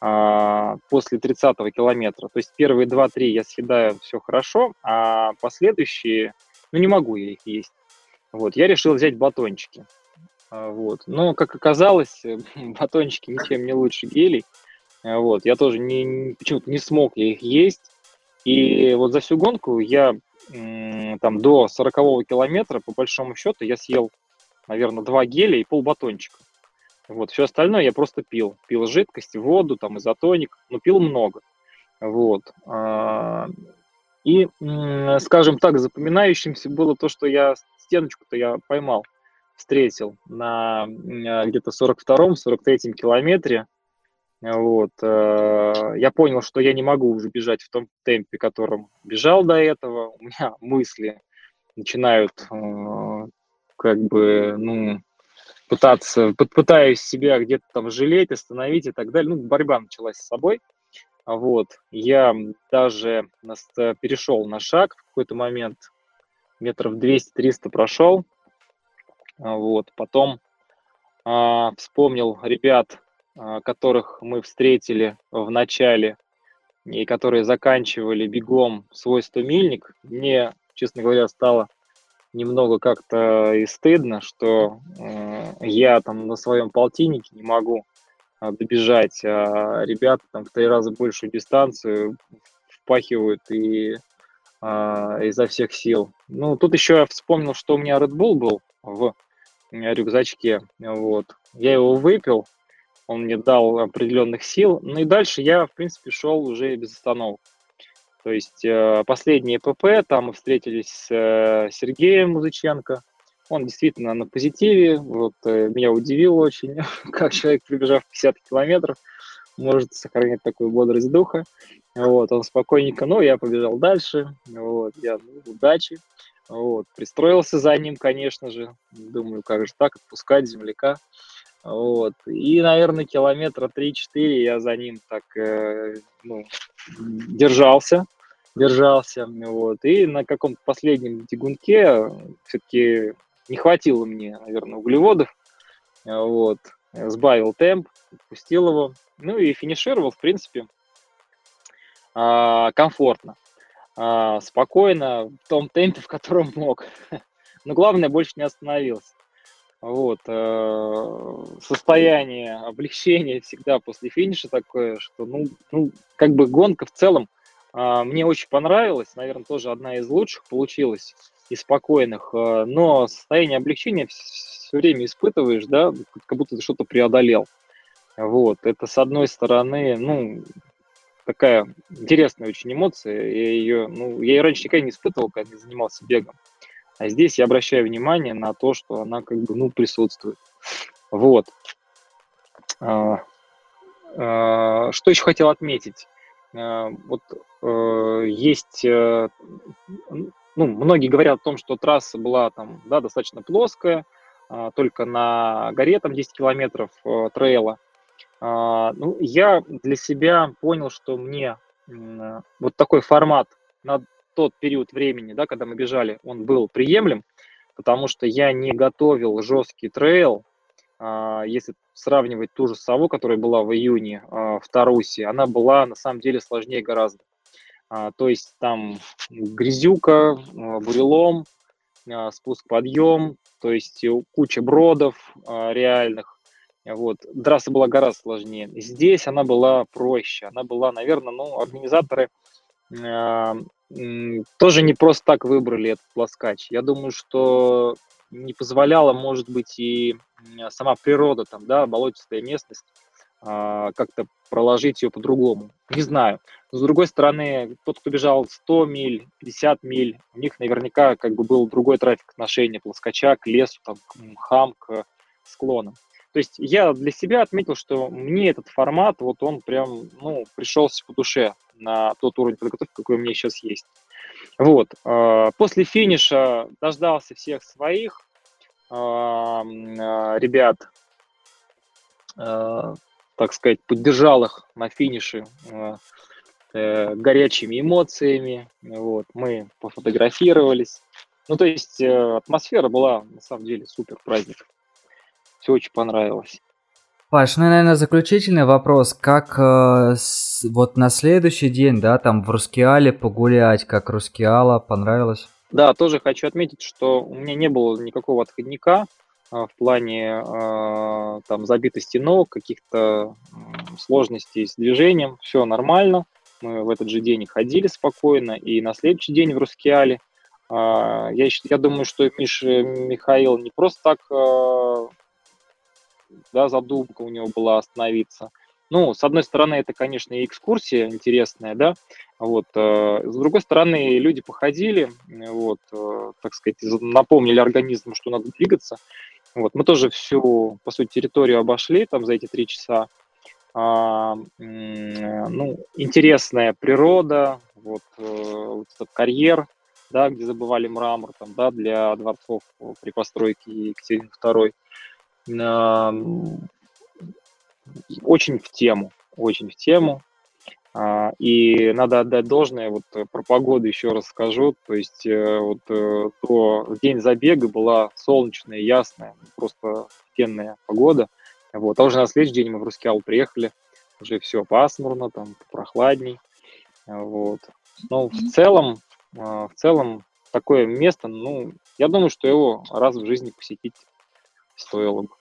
после 30-го километра. То есть первые 2-3 я съедаю все хорошо, а последующие, ну не могу я их есть. Вот, я решил взять батончики. Вот. Но, как оказалось, батончики ничем не лучше гелей. Э, вот, я тоже не, почему-то не смог я их есть. И вот за всю гонку я там до 40 километра, по большому счету, я съел, наверное, два геля и пол батончика. Вот, все остальное я просто пил. Пил жидкость, воду, там, изотоник, но пил много. Вот. А, и, скажем так, запоминающимся было то, что я стеночку-то я поймал, встретил на где-то 42-43 километре. Вот. Э, я понял, что я не могу уже бежать в том темпе, которым бежал до этого. У меня мысли начинают как бы, ну, пытаться, пытаюсь себя где-то там жалеть, остановить и так далее. Ну, борьба началась с собой. Вот. Я даже перешел на шаг в какой-то момент, метров 200-300 прошел. Вот. Потом а, вспомнил ребят, а, которых мы встретили в начале и которые заканчивали бегом свой 100-мильник, мне, честно говоря, стало немного как-то и стыдно, что э, я там на своем полтиннике не могу э, добежать, а ребята там в три раза большую дистанцию впахивают и э, изо всех сил. Ну, тут еще я вспомнил, что у меня Red Bull был в рюкзачке, вот. Я его выпил, он мне дал определенных сил. Ну и дальше я, в принципе, шел уже без остановок. То есть э, последние ПП, там мы встретились с э, Сергеем Музыченко. Он действительно на позитиве. Вот э, меня удивило очень, как человек, прибежав 50 километров, может сохранять такую бодрость духа. Вот, он спокойненько, ну, я побежал дальше. Вот, я, ну, удачи. Вот. Пристроился за ним, конечно же. Думаю, как же так, отпускать земляка. Вот. И, наверное, километра 3-4 я за ним так э, ну, держался. Держался. Вот. И на каком-то последнем тягунке все-таки не хватило мне, наверное, углеводов. Вот. Сбавил темп, отпустил его. Ну и финишировал, в принципе, а, комфортно, а, спокойно, в том темпе, в котором мог. Но главное, больше не остановился. Вот. Э, состояние облегчения всегда после финиша такое, что, ну, ну, как бы гонка в целом а, мне очень понравилась, наверное, тоже одна из лучших получилась и спокойных, э, но состояние облегчения все время испытываешь, да, как будто ты что-то преодолел. Вот, это с одной стороны, ну, такая интересная очень эмоция. Я ее, ну, я ее раньше никогда не испытывал, когда не занимался бегом. А здесь я обращаю внимание на то, что она как бы, ну, присутствует. Вот. А, а, что еще хотел отметить? А, вот э, есть, э, ну, многие говорят о том, что трасса была там, да, достаточно плоская, только на горе там 10 километров э, трейла. Ну, я для себя понял, что мне вот такой формат тот период времени, да, когда мы бежали, он был приемлем, потому что я не готовил жесткий трейл. А, если сравнивать ту же сову, которая была в июне а, в Тарусе, она была на самом деле сложнее гораздо. То есть там грязюка, бурелом, спуск-подъем, то есть куча бродов реальных, вот. Драса была гораздо сложнее. Здесь она была проще. Она была, наверное, ну, организаторы тоже не просто так выбрали этот плоскач. Я думаю, что не позволяла, может быть, и сама природа, там, да, болотистая местность, э, как-то проложить ее по-другому. Не знаю. Но, с другой стороны, тот, кто бежал 100 миль, 50 миль, у них наверняка как бы был другой трафик отношения плоскача к лесу, там, к мхам, к склонам. То есть я для себя отметил, что мне этот формат, вот он прям, ну, пришелся по душе на тот уровень подготовки, какой у меня сейчас есть. Вот. А, после финиша дождался всех своих а, а, ребят, так сказать, поддержал их на финише э, горячими эмоциями. Вот. Мы пофотографировались. Ну, то есть э, атмосфера была, на самом деле, супер праздник. Все очень понравилось. Паш, ну, наверное, заключительный вопрос. Как э, с, вот на следующий день, да, там в Рускеале погулять, как Рускеала, понравилось? Да, тоже хочу отметить, что у меня не было никакого отходника э, в плане э, там забитости ног, каких-то э, сложностей с движением. Все нормально. Мы в этот же день ходили спокойно, и на следующий день в Рускеале. Э, я, я думаю, что Миша Михаил не просто так э, да, задумка у него была остановиться. Ну, с одной стороны, это, конечно, и экскурсия интересная, да, вот, э, с другой стороны, люди походили, вот, э, так сказать, напомнили организму, что надо двигаться, вот, мы тоже всю, по сути, территорию обошли там за эти три часа, а, ну, интересная природа, вот, э, вот этот карьер, да, где забывали мрамор, там, да, для дворцов при постройке Екатерины II, очень в тему, очень в тему. А, и надо отдать должное, вот э, про погоду еще раз скажу, то есть э, вот э, то день забега была солнечная, ясная, просто офигенная погода. Вот. А уже на следующий день мы в Рускеал приехали, уже все пасмурно, там прохладней. Вот. Но в целом, а, в целом такое место, ну, я думаю, что его раз в жизни посетить стоило бы.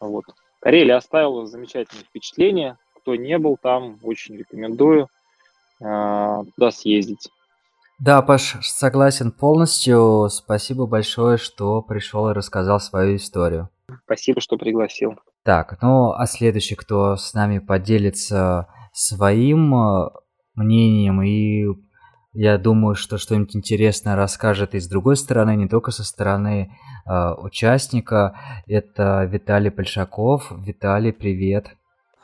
Вот. Карелия оставила замечательное впечатление. Кто не был там, очень рекомендую э, туда съездить. Да, Паш, согласен полностью. Спасибо большое, что пришел и рассказал свою историю. Спасибо, что пригласил. Так, ну а следующий, кто с нами поделится своим э, мнением и я думаю, что что-нибудь интересное расскажет и с другой стороны, не только со стороны э, участника. Это Виталий Большаков. Виталий, привет.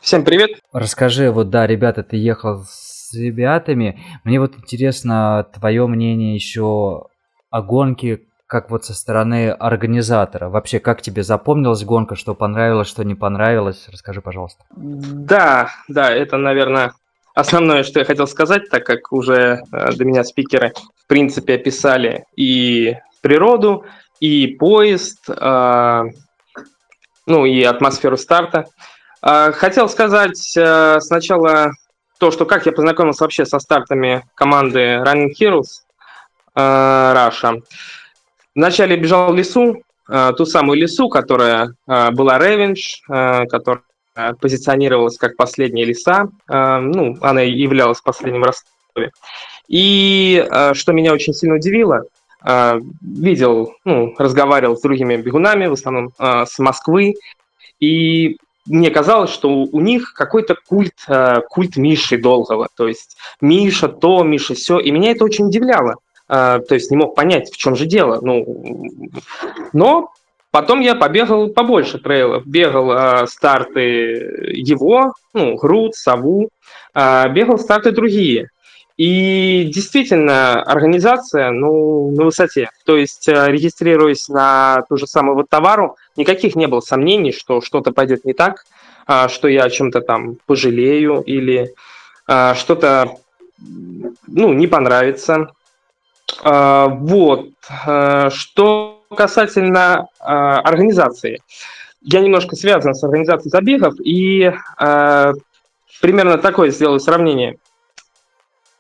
Всем привет. Расскажи, вот да, ребята, ты ехал с ребятами. Мне вот интересно твое мнение еще о гонке как вот со стороны организатора. Вообще, как тебе запомнилась гонка, что понравилось, что не понравилось? Расскажи, пожалуйста. Да, да, это, наверное, основное, что я хотел сказать, так как уже э, до меня спикеры, в принципе, описали и природу, и поезд, э, ну и атмосферу старта. Э, хотел сказать сначала то, что как я познакомился вообще со стартами команды Running Heroes Russia. Вначале бежал в лесу, ту самую лесу, которая была Revenge, которая позиционировалась как последняя леса, ну, она являлась последним Ростове. И что меня очень сильно удивило, видел, ну, разговаривал с другими бегунами, в основном с Москвы, и мне казалось, что у них какой-то культ, культ Миши Долгого, то есть Миша то, Миша все, и меня это очень удивляло. То есть не мог понять, в чем же дело. Ну, но Потом я побегал побольше трейлов. Бегал э, старты его, ну, Груд, Сову, э, бегал старты другие. И действительно, организация, ну, на высоте. То есть, э, регистрируясь на ту же самую вот товару, никаких не было сомнений, что что-то пойдет не так, э, что я о чем-то там пожалею или э, что-то, ну, не понравится. Вот. Что касательно э, организации. Я немножко связан с организацией забегов и э, примерно такое сделаю сравнение.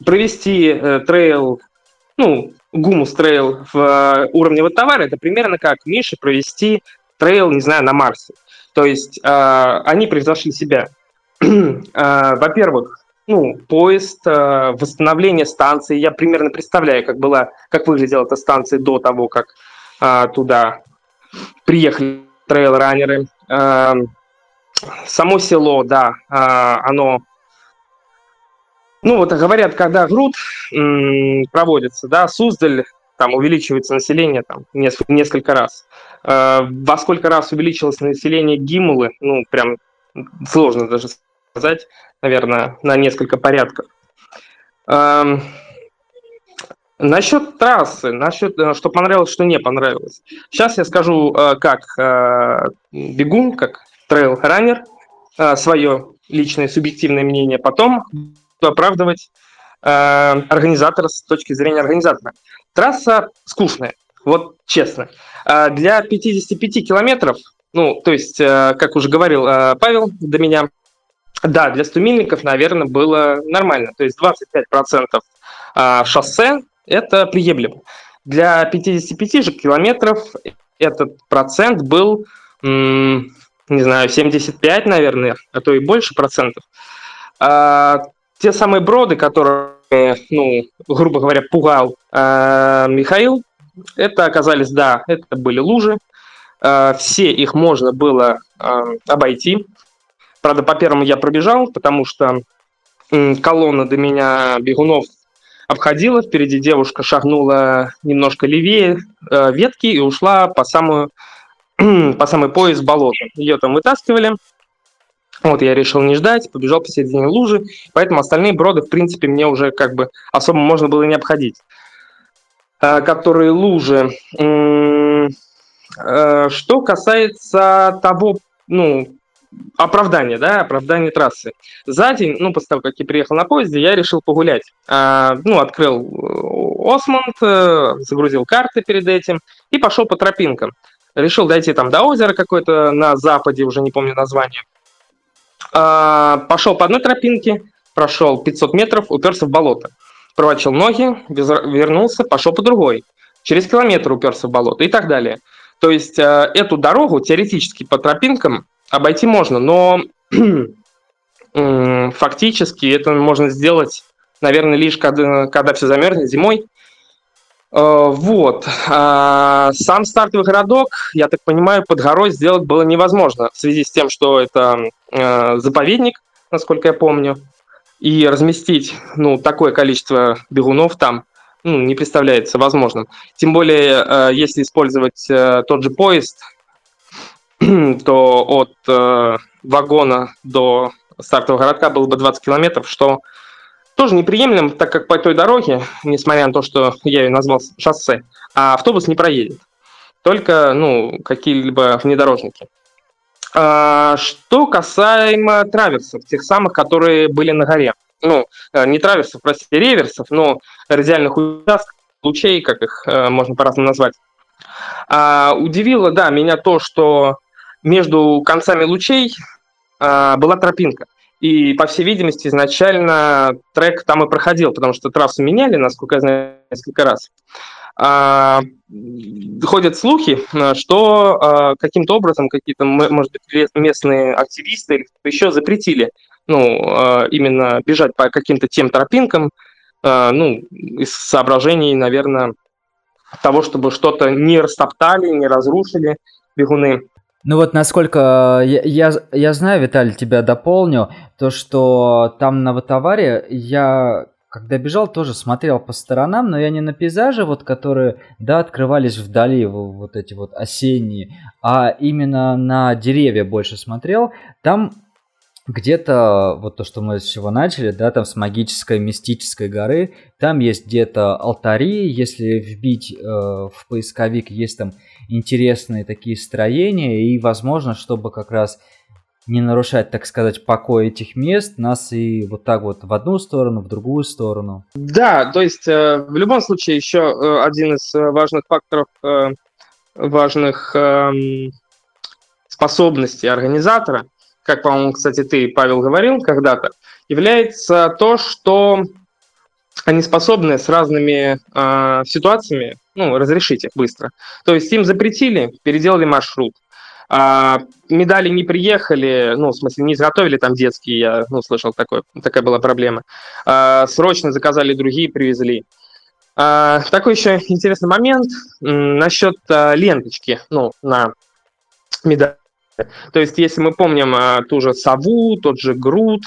Провести э, трейл, ну, гумус трейл в э, уровне товара, это примерно как Мише провести трейл, не знаю, на Марсе. То есть э, они превзошли себя. э, во-первых, ну, поезд, э, восстановление станции. Я примерно представляю, как была, как выглядела эта станция до того, как а, туда приехали трейл-раннеры. А, само село, да, а, оно ну, вот говорят, когда груд проводится, да, Суздаль, там увеличивается население там несколько, раз. Во сколько раз увеличилось население Гимулы, ну, прям сложно даже сказать, наверное, на несколько порядков. Насчет трассы, насчет, э, что понравилось, что не понравилось. Сейчас я скажу, э, как э, бегун, как трейл-раннер, свое личное субъективное мнение, потом оправдывать организатора с точки зрения организатора. Трасса скучная, вот честно. Для 55 километров, ну, то есть, как уже говорил Павел до меня, да, для 100 мильников, наверное, было нормально. То есть 25% шоссе, это приемлемо. Для 55 же километров этот процент был, не знаю, 75, наверное, а то и больше процентов. А, те самые броды, которые, ну, грубо говоря, пугал а, Михаил, это оказались, да, это были лужи. А, все их можно было а, обойти. Правда, по первому я пробежал, потому что колонна до меня бегунов обходила, впереди девушка шагнула немножко левее э, ветки и ушла по самую по самый пояс болота. Ее там вытаскивали. Вот я решил не ждать, побежал посередине лужи, поэтому остальные броды, в принципе, мне уже как бы особо можно было не обходить. Э, которые лужи. Э, что касается того, ну, оправдание, да, оправдание трассы. За день, ну, после того, как я приехал на поезде, я решил погулять. А, ну, открыл э, Осмонд, э, загрузил карты перед этим и пошел по тропинкам. Решил дойти там до озера какое-то на западе, уже не помню название. А, пошел по одной тропинке, прошел 500 метров, уперся в болото. Провочил ноги, вернулся, пошел по другой. Через километр уперся в болото и так далее. То есть э, эту дорогу теоретически по тропинкам обойти можно, но фактически это можно сделать, наверное, лишь когда, когда все замерзнет зимой. Э, вот. А, сам стартовый городок, я так понимаю, под горой сделать было невозможно в связи с тем, что это э, заповедник, насколько я помню, и разместить ну, такое количество бегунов там ну, не представляется возможным. Тем более, э, если использовать тот же поезд, то от э, вагона до стартового городка было бы 20 километров, что тоже неприемлем, так как по той дороге, несмотря на то, что я ее назвал шоссе, а автобус не проедет. Только ну, какие-либо внедорожники. А, что касаемо траверсов, тех самых, которые были на горе. Ну, э, не траверсов, простите, реверсов, но радиальных участков, лучей, как их э, можно по-разному назвать. А, удивило, да, меня то, что между концами лучей а, была тропинка. И, по всей видимости, изначально трек там и проходил, потому что трассу меняли, насколько я знаю, несколько раз. А, ходят слухи, что а, каким-то образом какие-то, может быть, местные активисты или еще запретили ну, а, именно бежать по каким-то тем тропинкам, а, ну, из соображений, наверное, того, чтобы что-то не растоптали, не разрушили бегуны. Ну вот насколько я, я, я знаю, Виталий, тебя дополню, то что там на Ватаваре я когда бежал, тоже смотрел по сторонам, но я не на пейзажи, вот которые, да, открывались вдали, вот эти вот осенние, а именно на деревья больше смотрел. Там где-то, вот то, что мы с чего начали, да, там с магической, мистической горы, там есть где-то алтари, если вбить э, в поисковик, есть там интересные такие строения, и возможно, чтобы как раз не нарушать, так сказать, покой этих мест, нас и вот так вот в одну сторону, в другую сторону. Да, то есть э, в любом случае еще э, один из э, важных факторов, э, важных э, способностей организатора, как, по-моему, кстати, ты, Павел, говорил когда-то, является то, что они способны с разными э, ситуациями ну, разрешить их быстро. То есть им запретили, переделали маршрут. А, медали не приехали, ну, в смысле, не изготовили там детские, я ну, слышал, такое, такая была проблема. А, срочно заказали другие, привезли. А, такой еще интересный момент насчет а, ленточки, ну, на медали. То есть, если мы помним а, ту же сову, тот же груд,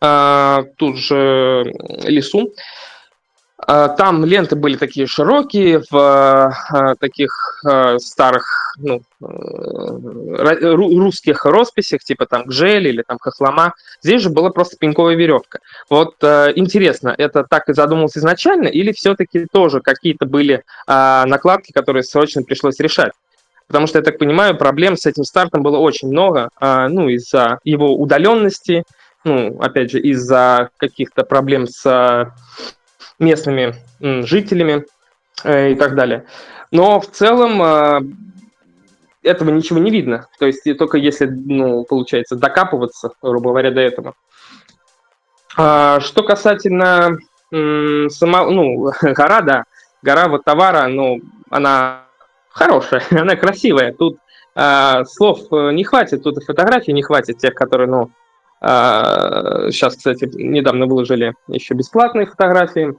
а, ту же лесу, а, там ленты были такие широкие, в а, таких а, старых ну, э, русских росписях, типа там гжель или там хохлома. Здесь же была просто пеньковая веревка. Вот интересно, это так и задумалось изначально, или все-таки тоже какие-то были накладки, которые срочно пришлось решать? Потому что, я так понимаю, проблем с этим стартом было очень много, ну, из-за его удаленности, ну, опять же, из-за каких-то проблем с местными жителями э, и так далее. Но в целом э, этого ничего не видно. То есть только если, ну, получается, докапываться, грубо говоря, до этого. А, что касательно сама, ну, гора, да, гора вот товара, ну, она хорошая, она красивая. Тут а, слов э, не хватит, тут и фотографий не хватит, тех, которые, ну, а, сейчас, кстати, недавно выложили еще бесплатные фотографии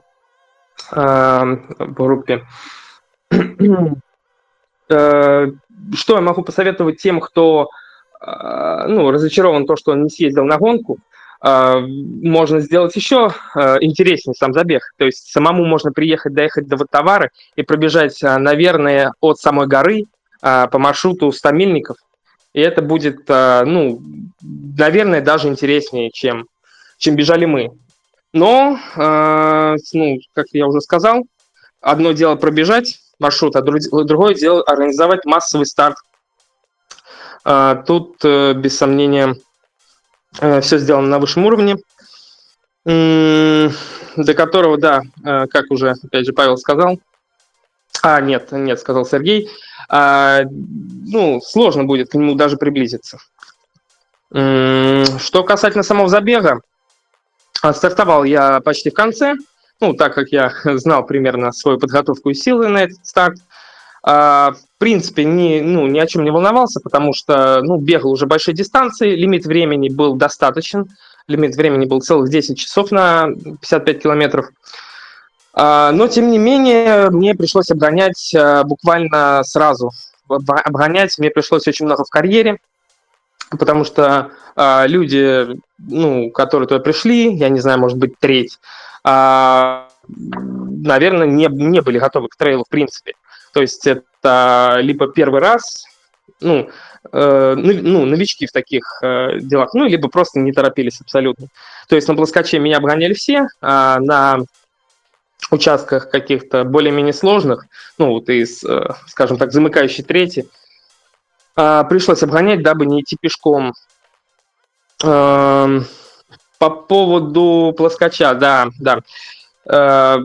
в группе. Э, что я могу посоветовать тем, кто э, ну, разочарован то, что он не съездил на гонку? Э, можно сделать еще интереснее сам забег. То есть самому можно приехать, доехать до Ватавары и пробежать, наверное, от самой горы по маршруту 100 мильников. И это будет, ну, наверное, даже интереснее, чем, чем бежали мы. Но, э, ну, как я уже сказал, одно дело пробежать маршрут, а другое дело организовать массовый старт. Э, тут, э, без сомнения, э, все сделано на высшем уровне, э, до которого, да, э, как уже, опять же, Павел сказал, а, нет, нет, сказал Сергей, э, ну, сложно будет к нему даже приблизиться. Что касательно самого забега, а стартовал я почти в конце, ну, так как я знал примерно свою подготовку и силы на этот старт. А, в принципе, ни, ну, ни о чем не волновался, потому что ну, бегал уже большие дистанции, лимит времени был достаточен, лимит времени был целых 10 часов на 55 километров. А, но, тем не менее, мне пришлось обгонять а, буквально сразу. Обгонять мне пришлось очень много в карьере, потому что э, люди, ну, которые туда пришли, я не знаю, может быть, треть, э, наверное, не, не были готовы к трейлу в принципе. То есть это либо первый раз, ну, э, ну, новички в таких э, делах, ну, либо просто не торопились абсолютно. То есть на плоскоче меня обгоняли все, а на участках каких-то более-менее сложных, ну, вот из, э, скажем так, замыкающей трети, пришлось обгонять, дабы не идти пешком. Э, по поводу плоскоча, да, да. Э,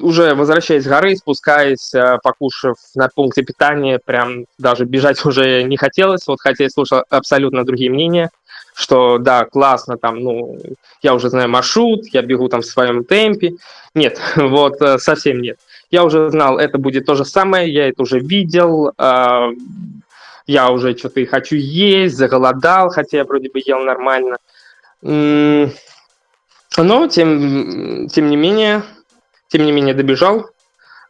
уже возвращаясь с горы, спускаясь, э, покушав на пункте питания, прям даже бежать уже не хотелось, вот хотя я слушал абсолютно другие мнения, что да, классно, там, ну, я уже знаю маршрут, я бегу там в своем темпе. Нет, вот э, совсем нет. Я уже знал, это будет то же самое, я это уже видел, я уже что-то и хочу есть, заголодал, хотя я вроде бы ел нормально. Но, тем, тем не менее, тем не менее добежал.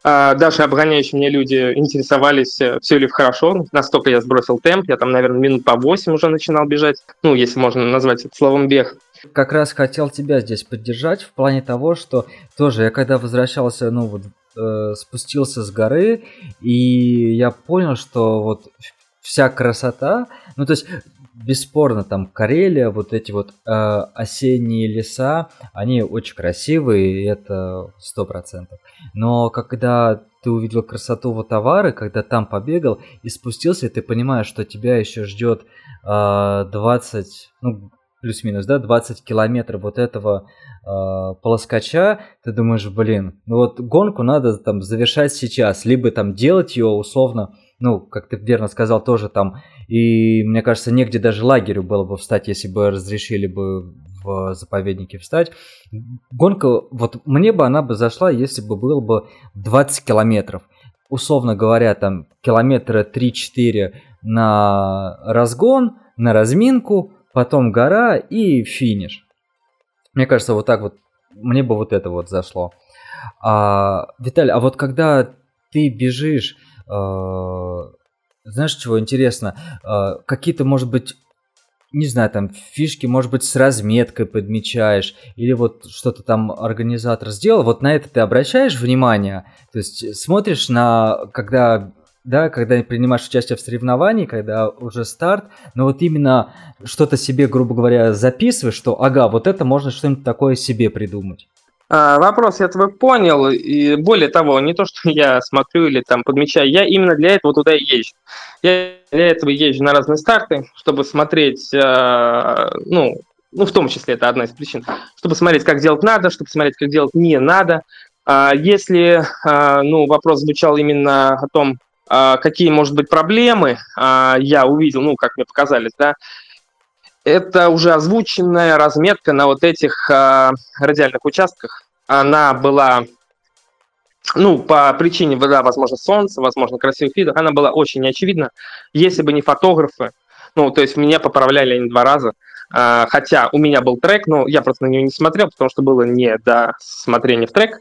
А, даже обгоняющие меня люди интересовались, э, все ли хорошо. Настолько я сбросил темп, я там, наверное, минут по 8 уже начинал бежать. Ну, если можно назвать это словом бег. Как раз хотел тебя здесь поддержать в плане того, что тоже я когда возвращался, ну вот э, спустился с горы, и я понял, что вот вся красота, ну то есть бесспорно, там Карелия, вот эти вот э, осенние леса, они очень красивые, это сто процентов. Но когда ты увидел красоту вот товары, когда там побегал и спустился, и ты понимаешь, что тебя еще ждет э, 20, ну, плюс-минус, да, 20 километров вот этого э, полоскача, ты думаешь, блин, ну вот гонку надо там завершать сейчас, либо там делать ее условно ну, как ты верно сказал, тоже там, и мне кажется, негде даже лагерю было бы встать, если бы разрешили бы в заповеднике встать. Гонка, вот мне бы она бы зашла, если бы было бы 20 километров. Условно говоря, там километра 3-4 на разгон, на разминку, потом гора и финиш. Мне кажется, вот так вот, мне бы вот это вот зашло. А, Виталий, а вот когда ты бежишь знаешь, чего интересно? А, какие-то, может быть, не знаю, там фишки, может быть, с разметкой подмечаешь, или вот что-то там организатор сделал, вот на это ты обращаешь внимание, то есть смотришь на, когда, да, когда принимаешь участие в соревновании, когда уже старт, но вот именно что-то себе, грубо говоря, записываешь, что, ага, вот это можно что-нибудь такое себе придумать. А, вопрос я твой понял, и более того, не то, что я смотрю или там подмечаю, я именно для этого туда и езжу. Я для этого езжу на разные старты, чтобы смотреть, а, ну, ну, в том числе это одна из причин, чтобы смотреть, как делать надо, чтобы смотреть, как делать не надо. А, если, ну, вопрос звучал именно о том, какие, может быть, проблемы я увидел, ну, как мне показались, да, это уже озвученная разметка на вот этих э, радиальных участках. Она была, ну, по причине, да, возможно, солнца, возможно, красивых видов, она была очень неочевидна. Если бы не фотографы, ну, то есть меня поправляли они два раза, э, хотя у меня был трек, но я просто на него не смотрел, потому что было не до смотрения в трек.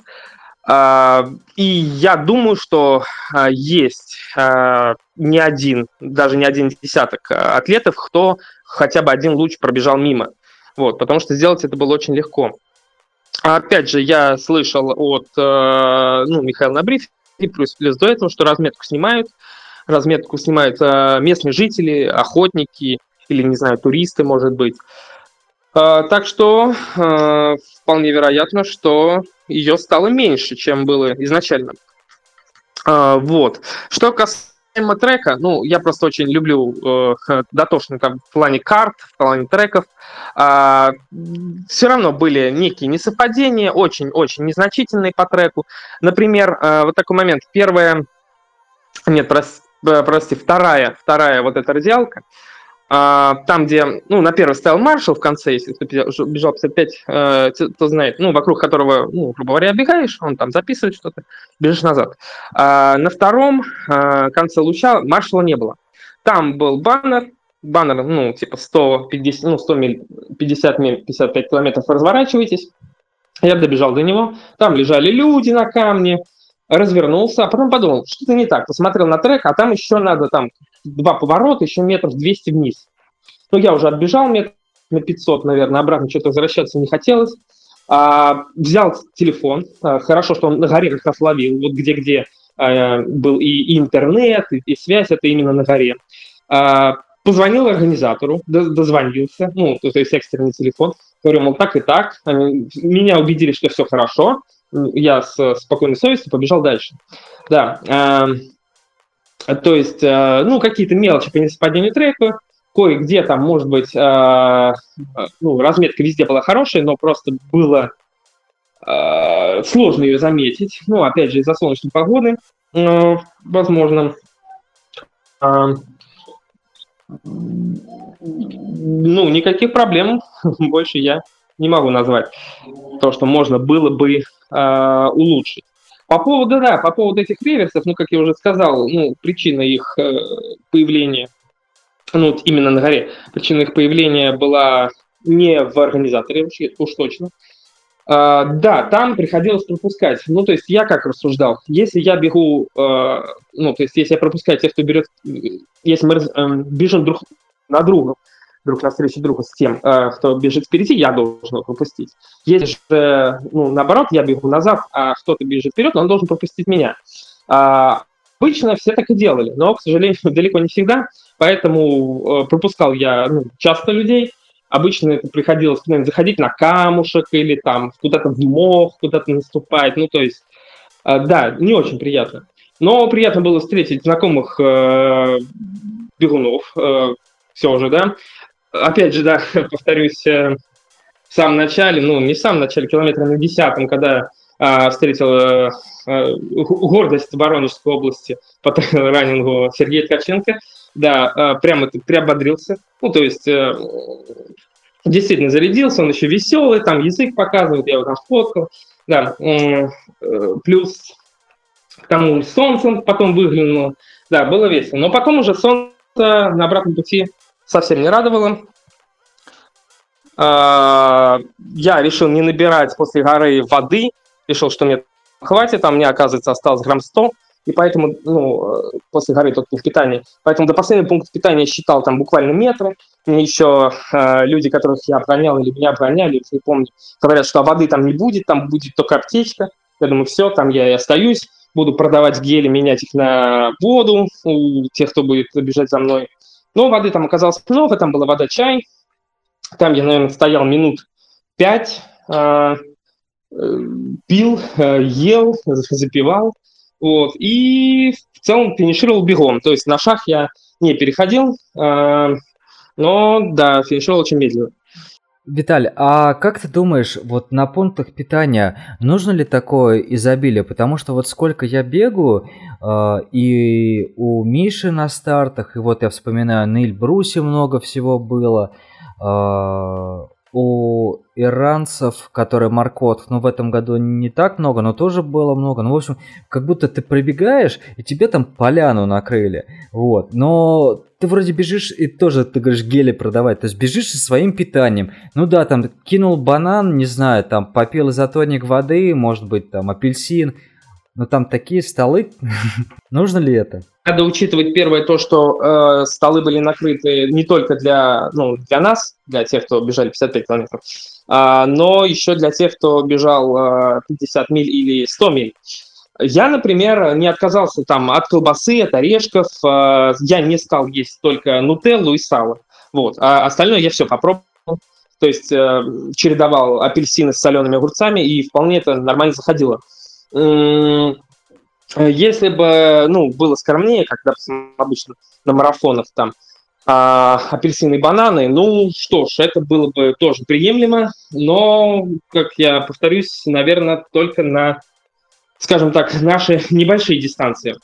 Э, и я думаю, что э, есть э, не один, даже не один десяток атлетов, кто хотя бы один луч пробежал мимо. Вот, потому что сделать это было очень легко. А опять же, я слышал от э, ну, Михаила на брифинге, плюс, плюс до этого, что разметку снимают. Разметку снимают э, местные жители, охотники или, не знаю, туристы, может быть. Э, так что э, вполне вероятно, что ее стало меньше, чем было изначально. Э, вот. Что касается Тема трека, ну, я просто очень люблю э, дотошный там в плане карт, в плане треков. Э, все равно были некие несовпадения, очень-очень незначительные по треку. Например, э, вот такой момент. Первая, нет, прос, э, прости, вторая, вторая вот эта радиалка, а, там, где, ну, на первый стоял маршал в конце, если кто бежал 55, э, то знает, ну, вокруг которого, ну, грубо говоря, бегаешь, он там записывает что-то, бежишь назад. А на втором э, конце луча маршала не было. Там был баннер, баннер, ну, типа 150, ну, 100 миль, 50 миль, 55 километров, разворачивайтесь. Я добежал до него, там лежали люди на камне, развернулся, а потом подумал, что-то не так, посмотрел на трек, а там еще надо там два поворота, еще метров 200 вниз. Ну, я уже отбежал метр на 500, наверное, обратно что-то возвращаться не хотелось. А, взял телефон, а, хорошо, что он на горе как раз ловил, вот где-где а, был и, и интернет, и, и связь, это именно на горе. Позвонил организатору, дозвонился, ну, то есть экстренный телефон, говорю, мол, так и так. Меня убедили, что все хорошо. Я с спокойной совестью побежал дальше. Да, э, то есть, э, ну, какие-то мелочи по несовпадению трека, кое-где там, может быть, э, ну, разметка везде была хорошая, но просто было э, сложно ее заметить. Ну, опять же, из-за солнечной погоды, э, возможно. Э, ну, никаких проблем больше я не могу назвать. То, что можно было бы э, улучшить. По поводу, да, по поводу этих реверсов, ну, как я уже сказал, ну, причина их э, появления, ну, именно на горе, причина их появления была не в организаторе, уж точно. Uh, да, там приходилось пропускать. Ну, то есть я как рассуждал, если я бегу, uh, ну, то есть если я пропускаю тех, кто берет, если мы uh, бежим друг на друга, друг навстречу другу с тем, э, кто бежит впереди, я должен его пропустить. Если же, ну, наоборот, я бегу назад, а кто-то бежит вперед, он должен пропустить меня. А, обычно все так и делали, но, к сожалению, далеко не всегда, поэтому э, пропускал я ну, часто людей. Обычно это приходилось заходить на камушек или там куда-то в мох, куда-то наступать. Ну, то есть, э, да, не очень приятно. Но приятно было встретить знакомых бегунов, все же, да, опять же, да, повторюсь, э, в самом начале, ну, не в самом начале, километра на десятом, когда а, встретил а, гордость Воронежской области по раннингу Сергея Ткаченко, да, а, прямо приободрился, ну, то есть а, действительно зарядился, он еще веселый, там язык показывает, я его там фоткал, да, плюс к тому солнце потом выглянуло, да, было весело, но потом уже солнце на обратном пути совсем не радовало. А, я решил не набирать после горы воды, решил, что мне хватит, там мне, оказывается, осталось грамм 100, и поэтому, ну, после горы тот пункт питания. Поэтому до последнего пункта питания считал там буквально метры. Мне еще э, люди, которых я оборонял или меня обороняли, не помню, говорят, что воды там не будет, там будет только аптечка. Я думаю, все, там я и остаюсь, буду продавать гели, менять их на воду у тех, кто будет бежать за мной. Но воды там оказалось много, там была вода чай. Там я, наверное, стоял минут пять, э, пил, э, ел, запивал. Вот, и в целом финишировал бегом. То есть на шаг я не переходил, э, но, да, финишировал очень медленно. Виталий, а как ты думаешь, вот на пунктах питания нужно ли такое изобилие? Потому что вот сколько я бегаю, э, и у Миши на стартах, и вот я вспоминаю, на Эльбрусе много всего было, э, у иранцев, которые Маркот, ну, в этом году не так много, но тоже было много. Ну, в общем, как будто ты пробегаешь, и тебе там поляну накрыли. Вот. Но ты вроде бежишь, и тоже, ты говоришь, гели продавать. То есть бежишь со своим питанием. Ну да, там кинул банан, не знаю, там попил изотоник воды, может быть, там апельсин. Но там такие столы. Нужно ли это? Надо учитывать первое то, что э, столы были накрыты не только для, ну, для нас, для тех, кто бежали 55 километров, э, но еще для тех, кто бежал э, 50 миль или 100 миль. Я, например, не отказался там от колбасы, от орешков. Э, я не стал есть только нутеллу и сало. Вот. А остальное я все попробовал. То есть э, чередовал апельсины с солеными огурцами, и вполне это нормально заходило. Если бы, ну, было скромнее, как, допустим, обычно на марафонах там, а, апельсины и бананы, ну что ж, это было бы тоже приемлемо, но, как я повторюсь, наверное, только на, скажем так, наши небольшие дистанции.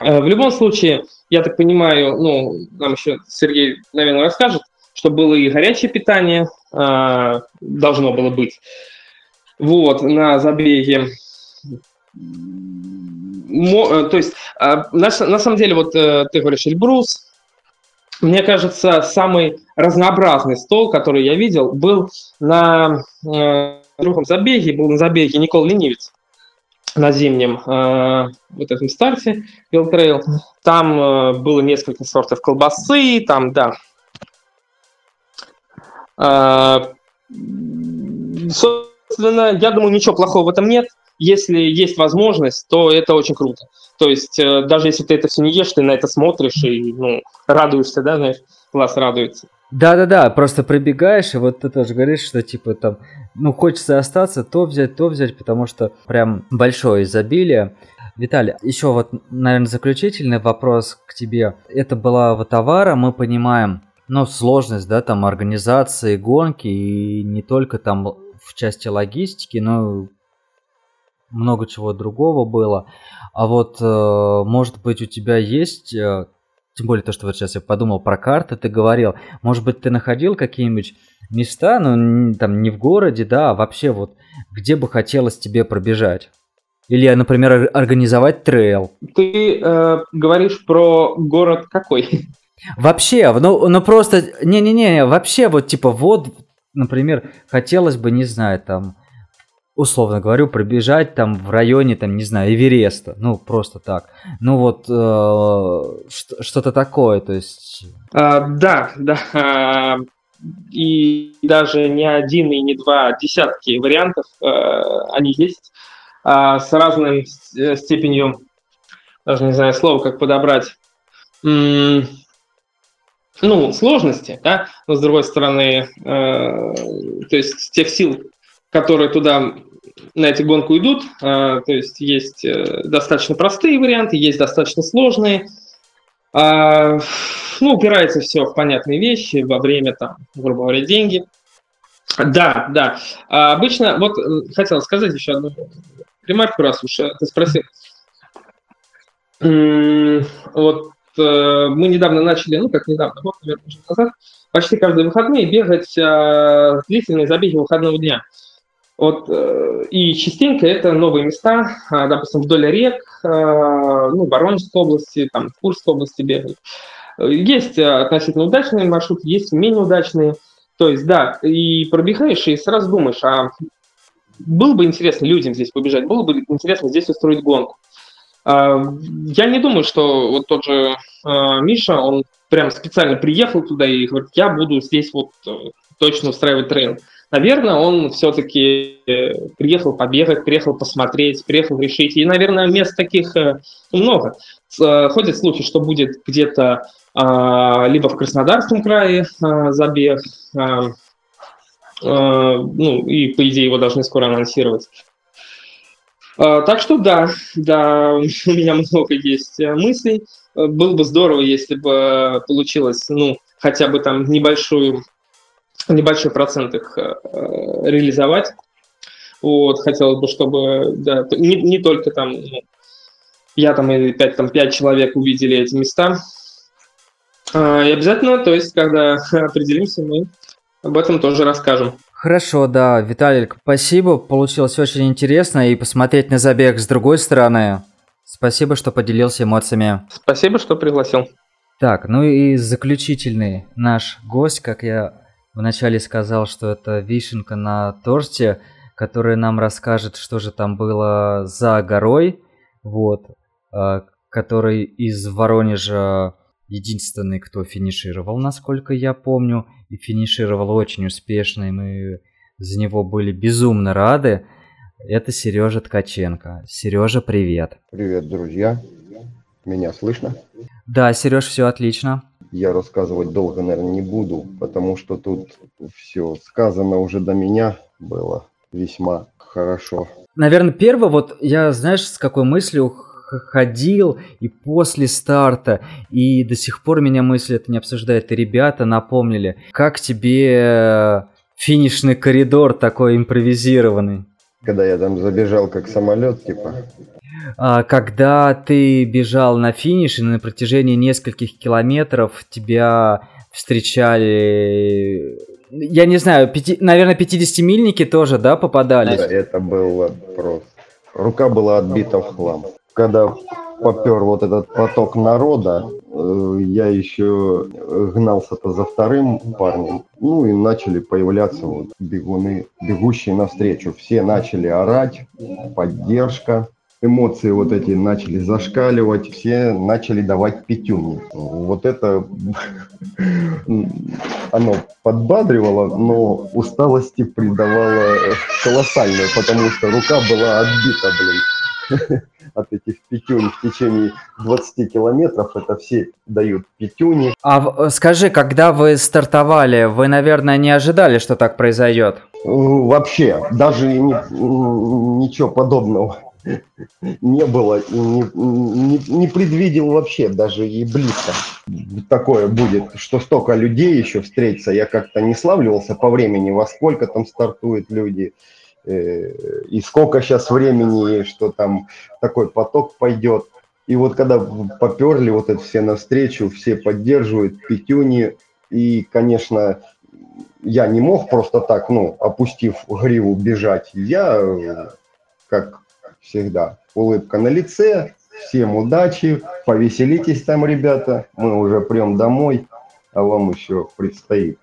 Э, в любом случае, я так понимаю, ну, нам еще Сергей, наверное, расскажет, что было и горячее питание, э, должно было быть, вот, на забеге. Э, то есть, а, на, на самом деле, вот э, ты говоришь Эльбрус, мне кажется, самый разнообразный стол, который я видел, был на э, другом забеге, был на забеге Никола-Ленивец на зимнем э, вот этом старте Трейл. Там э, было несколько сортов колбасы, там, да. Э, собственно, я думаю, ничего плохого в этом нет. Если есть возможность, то это очень круто. То есть э, даже если ты это все не ешь, ты на это смотришь и ну, радуешься, да, знаешь, глаз радуется. Да-да-да, просто пробегаешь, и вот ты тоже говоришь, что типа там, ну, хочется остаться, то взять, то взять, потому что прям большое изобилие. Виталий, еще вот, наверное, заключительный вопрос к тебе. Это была вот товара, мы понимаем, ну, сложность, да, там, организации гонки, и не только там в части логистики, но много чего другого было. А вот, э, может быть, у тебя есть э, тем более то, что вот сейчас я подумал про карты, ты говорил, может быть, ты находил какие-нибудь места, ну, там, не в городе, да, а вообще вот, где бы хотелось тебе пробежать? Или, например, организовать трейл? Ты э, говоришь про город какой? Вообще, ну, ну просто, не-не-не, вообще вот типа вот, например, хотелось бы, не знаю, там, условно говорю, пробежать там в районе, там, не знаю, Эвереста, ну, просто так. Ну, вот э, что-то такое, то есть... А, да, да, а, и даже не один и не два, десятки вариантов а, они есть а, с разной степенью, даже не знаю слово, как подобрать, ну, сложности, да, но с другой стороны, э, то есть тех сил, которые туда на эти гонку идут. А, то есть есть э, достаточно простые варианты, есть достаточно сложные. А, ну, упирается все в понятные вещи, во время, там, грубо говоря, деньги. Да, да. А обычно, вот хотел сказать еще одну ремарку, раз уж э, ты спросил. Вот э, мы недавно начали, ну как недавно, вот, наверное, назад, почти каждые выходные бегать длительные забеги выходного дня. Вот, э, и частенько это новые места, а, допустим, вдоль рек, а, ну, Воронежской области, там, Курской области бегают. Есть относительно удачные маршруты, есть менее удачные. То есть, да, и пробегаешь, и сразу думаешь, а было бы интересно людям здесь побежать, было бы интересно здесь устроить гонку. А, я не думаю, что вот тот же Миша, он прям специально приехал туда и говорит, я буду здесь вот э, точно устраивать трейл. Наверное, он все-таки э, приехал побегать, приехал посмотреть, приехал решить. И, наверное, мест таких э, много. Э, ходят слухи, что будет где-то а, либо в Краснодарском крае а, забег, а, ну и, по идее, его должны скоро анонсировать. Так что да, да, у меня много есть мыслей. Было бы здорово, если бы получилось, ну, хотя бы там небольшую небольшой процент их э, реализовать. Вот, хотелось бы, чтобы да, не, не только там ну, я там и пять там, пять человек увидели эти места. А, и обязательно, то есть, когда определимся, мы об этом тоже расскажем. Хорошо, да, Виталий, спасибо, получилось очень интересно, и посмотреть на забег с другой стороны. Спасибо, что поделился эмоциями. Спасибо, что пригласил. Так, ну и заключительный наш гость, как я вначале сказал, что это вишенка на торте, которая нам расскажет, что же там было за горой, вот, а, который из Воронежа единственный, кто финишировал, насколько я помню, и финишировал очень успешно, и мы за него были безумно рады. Это Сережа Ткаченко. Сережа, привет. Привет, друзья. Меня слышно? Да, Сереж, все отлично я рассказывать долго, наверное, не буду, потому что тут все сказано уже до меня было весьма хорошо. Наверное, первое, вот я, знаешь, с какой мыслью ходил и после старта, и до сих пор меня мысли это не обсуждает, и ребята напомнили, как тебе финишный коридор такой импровизированный? Когда я там забежал как самолет, типа, когда ты бежал на финиш, и на протяжении нескольких километров тебя встречали, я не знаю, пяти, наверное, 50-мильники тоже, да, попадались? Это было просто... Рука была отбита в хлам. Когда попер вот этот поток народа, э, я еще гнался-то за вторым парнем, ну и начали появляться вот бегуны, бегущие навстречу. Все начали орать, поддержка, эмоции вот эти начали зашкаливать, все начали давать пятюни. Вот это оно подбадривало, но усталости придавало колоссальную, потому что рука была отбита, блин, от этих пятюнь в течение 20 километров. Это все дают пятюни. А скажи, когда вы стартовали, вы, наверное, не ожидали, что так произойдет? Вообще, даже не, ничего подобного не было и не, не, не предвидел вообще даже и близко. Такое будет, что столько людей еще встретится. Я как-то не славливался по времени, во сколько там стартуют люди, э, и сколько сейчас времени, что там такой поток пойдет. И вот когда поперли вот это все навстречу, все поддерживают, пятюни, и, конечно, я не мог просто так, ну, опустив гриву, бежать. Я, как всегда. Улыбка на лице, всем удачи, повеселитесь там, ребята, мы уже прям домой, а вам еще предстоит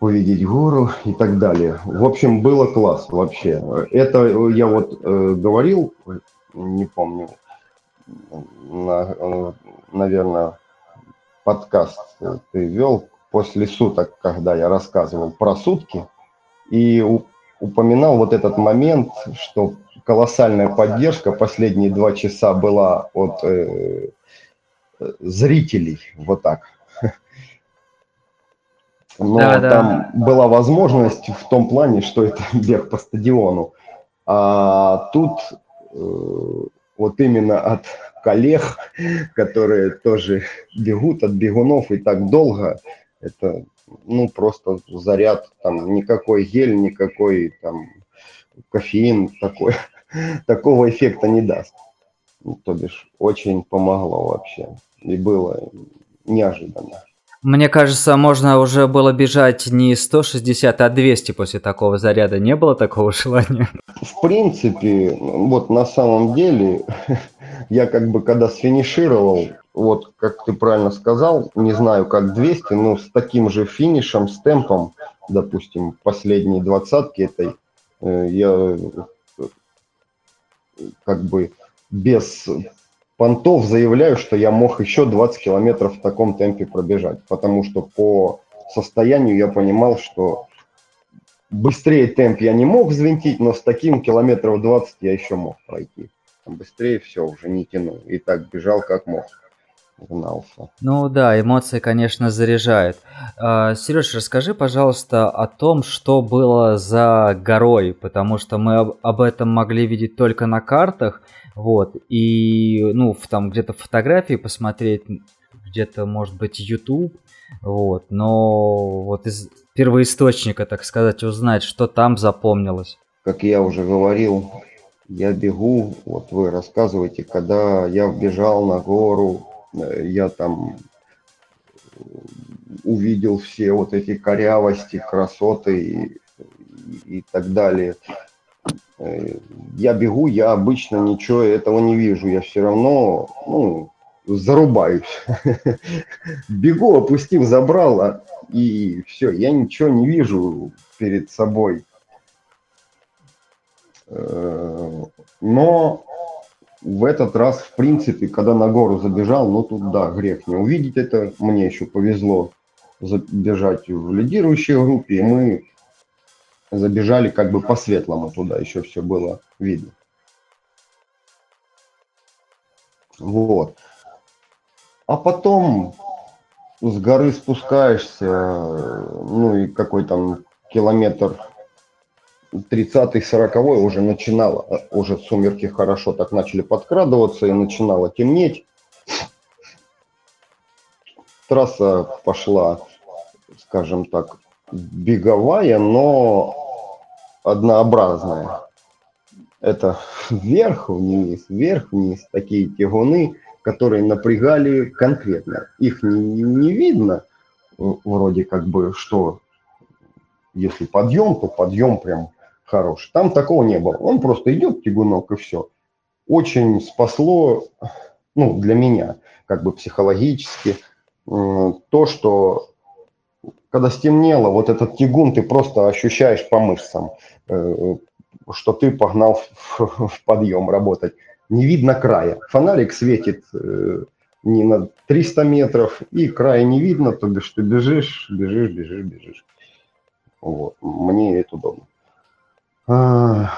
увидеть гору и так далее. В общем, было класс вообще. Это я вот э, говорил, не помню, на, э, наверное, подкаст ты вел после суток, когда я рассказывал про сутки, и упоминал вот этот момент, что колоссальная поддержка последние два часа была от э, зрителей, вот так. Но да, там да. была возможность в том плане, что это бег по стадиону. А тут э, вот именно от коллег, которые тоже бегут, от бегунов и так долго, это ну просто заряд, там никакой гель, никакой там кофеин такой такого эффекта не даст. Ну, то бишь, очень помогло вообще. И было неожиданно. Мне кажется, можно уже было бежать не 160, а 200 после такого заряда. Не было такого желания? В принципе, вот на самом деле, я как бы когда сфинишировал, вот как ты правильно сказал, не знаю как 200, но с таким же финишем, с темпом, допустим, последней двадцатки этой, э, я как бы без понтов заявляю, что я мог еще 20 километров в таком темпе пробежать, потому что по состоянию я понимал, что быстрее темп я не мог взвинтить, но с таким километров 20 я еще мог пройти. Быстрее все, уже не тянул. И так бежал как мог гнался. Ну да, эмоции, конечно, заряжают. А, Сереж, расскажи, пожалуйста, о том, что было за горой, потому что мы об, этом могли видеть только на картах, вот, и, ну, там где-то фотографии посмотреть, где-то, может быть, YouTube, вот, но вот из первоисточника, так сказать, узнать, что там запомнилось. Как я уже говорил, я бегу, вот вы рассказываете, когда я бежал на гору, я там увидел все вот эти корявости, красоты и, и так далее. Я бегу, я обычно ничего этого не вижу, я все равно ну, зарубаюсь. Бегу, опустив забрало, и все, я ничего не вижу перед собой. Э, но в этот раз, в принципе, когда на гору забежал, ну тут да, грех не увидеть это. Мне еще повезло забежать в лидирующей группе, и мы забежали как бы по-светлому туда, еще все было видно. Вот. А потом с горы спускаешься, ну и какой там километр 30-й, 40-й уже начинало, уже сумерки хорошо так начали подкрадываться и начинало темнеть. Трасса пошла, скажем так, беговая, но однообразная. Это вверх-вниз, вверх-вниз, такие тягуны, которые напрягали конкретно. Их не, не видно, вроде как бы, что если подъем, то подъем прям хороший. Там такого не было. Он просто идет тягунок и все. Очень спасло, ну, для меня, как бы психологически, то, что когда стемнело, вот этот тягун ты просто ощущаешь по мышцам. Э, что ты погнал в, в подъем работать. Не видно края. Фонарик светит э, не на 300 метров, и края не видно, то бишь ты бежишь, бежишь, бежишь, бежишь. Вот. Мне это удобно. А,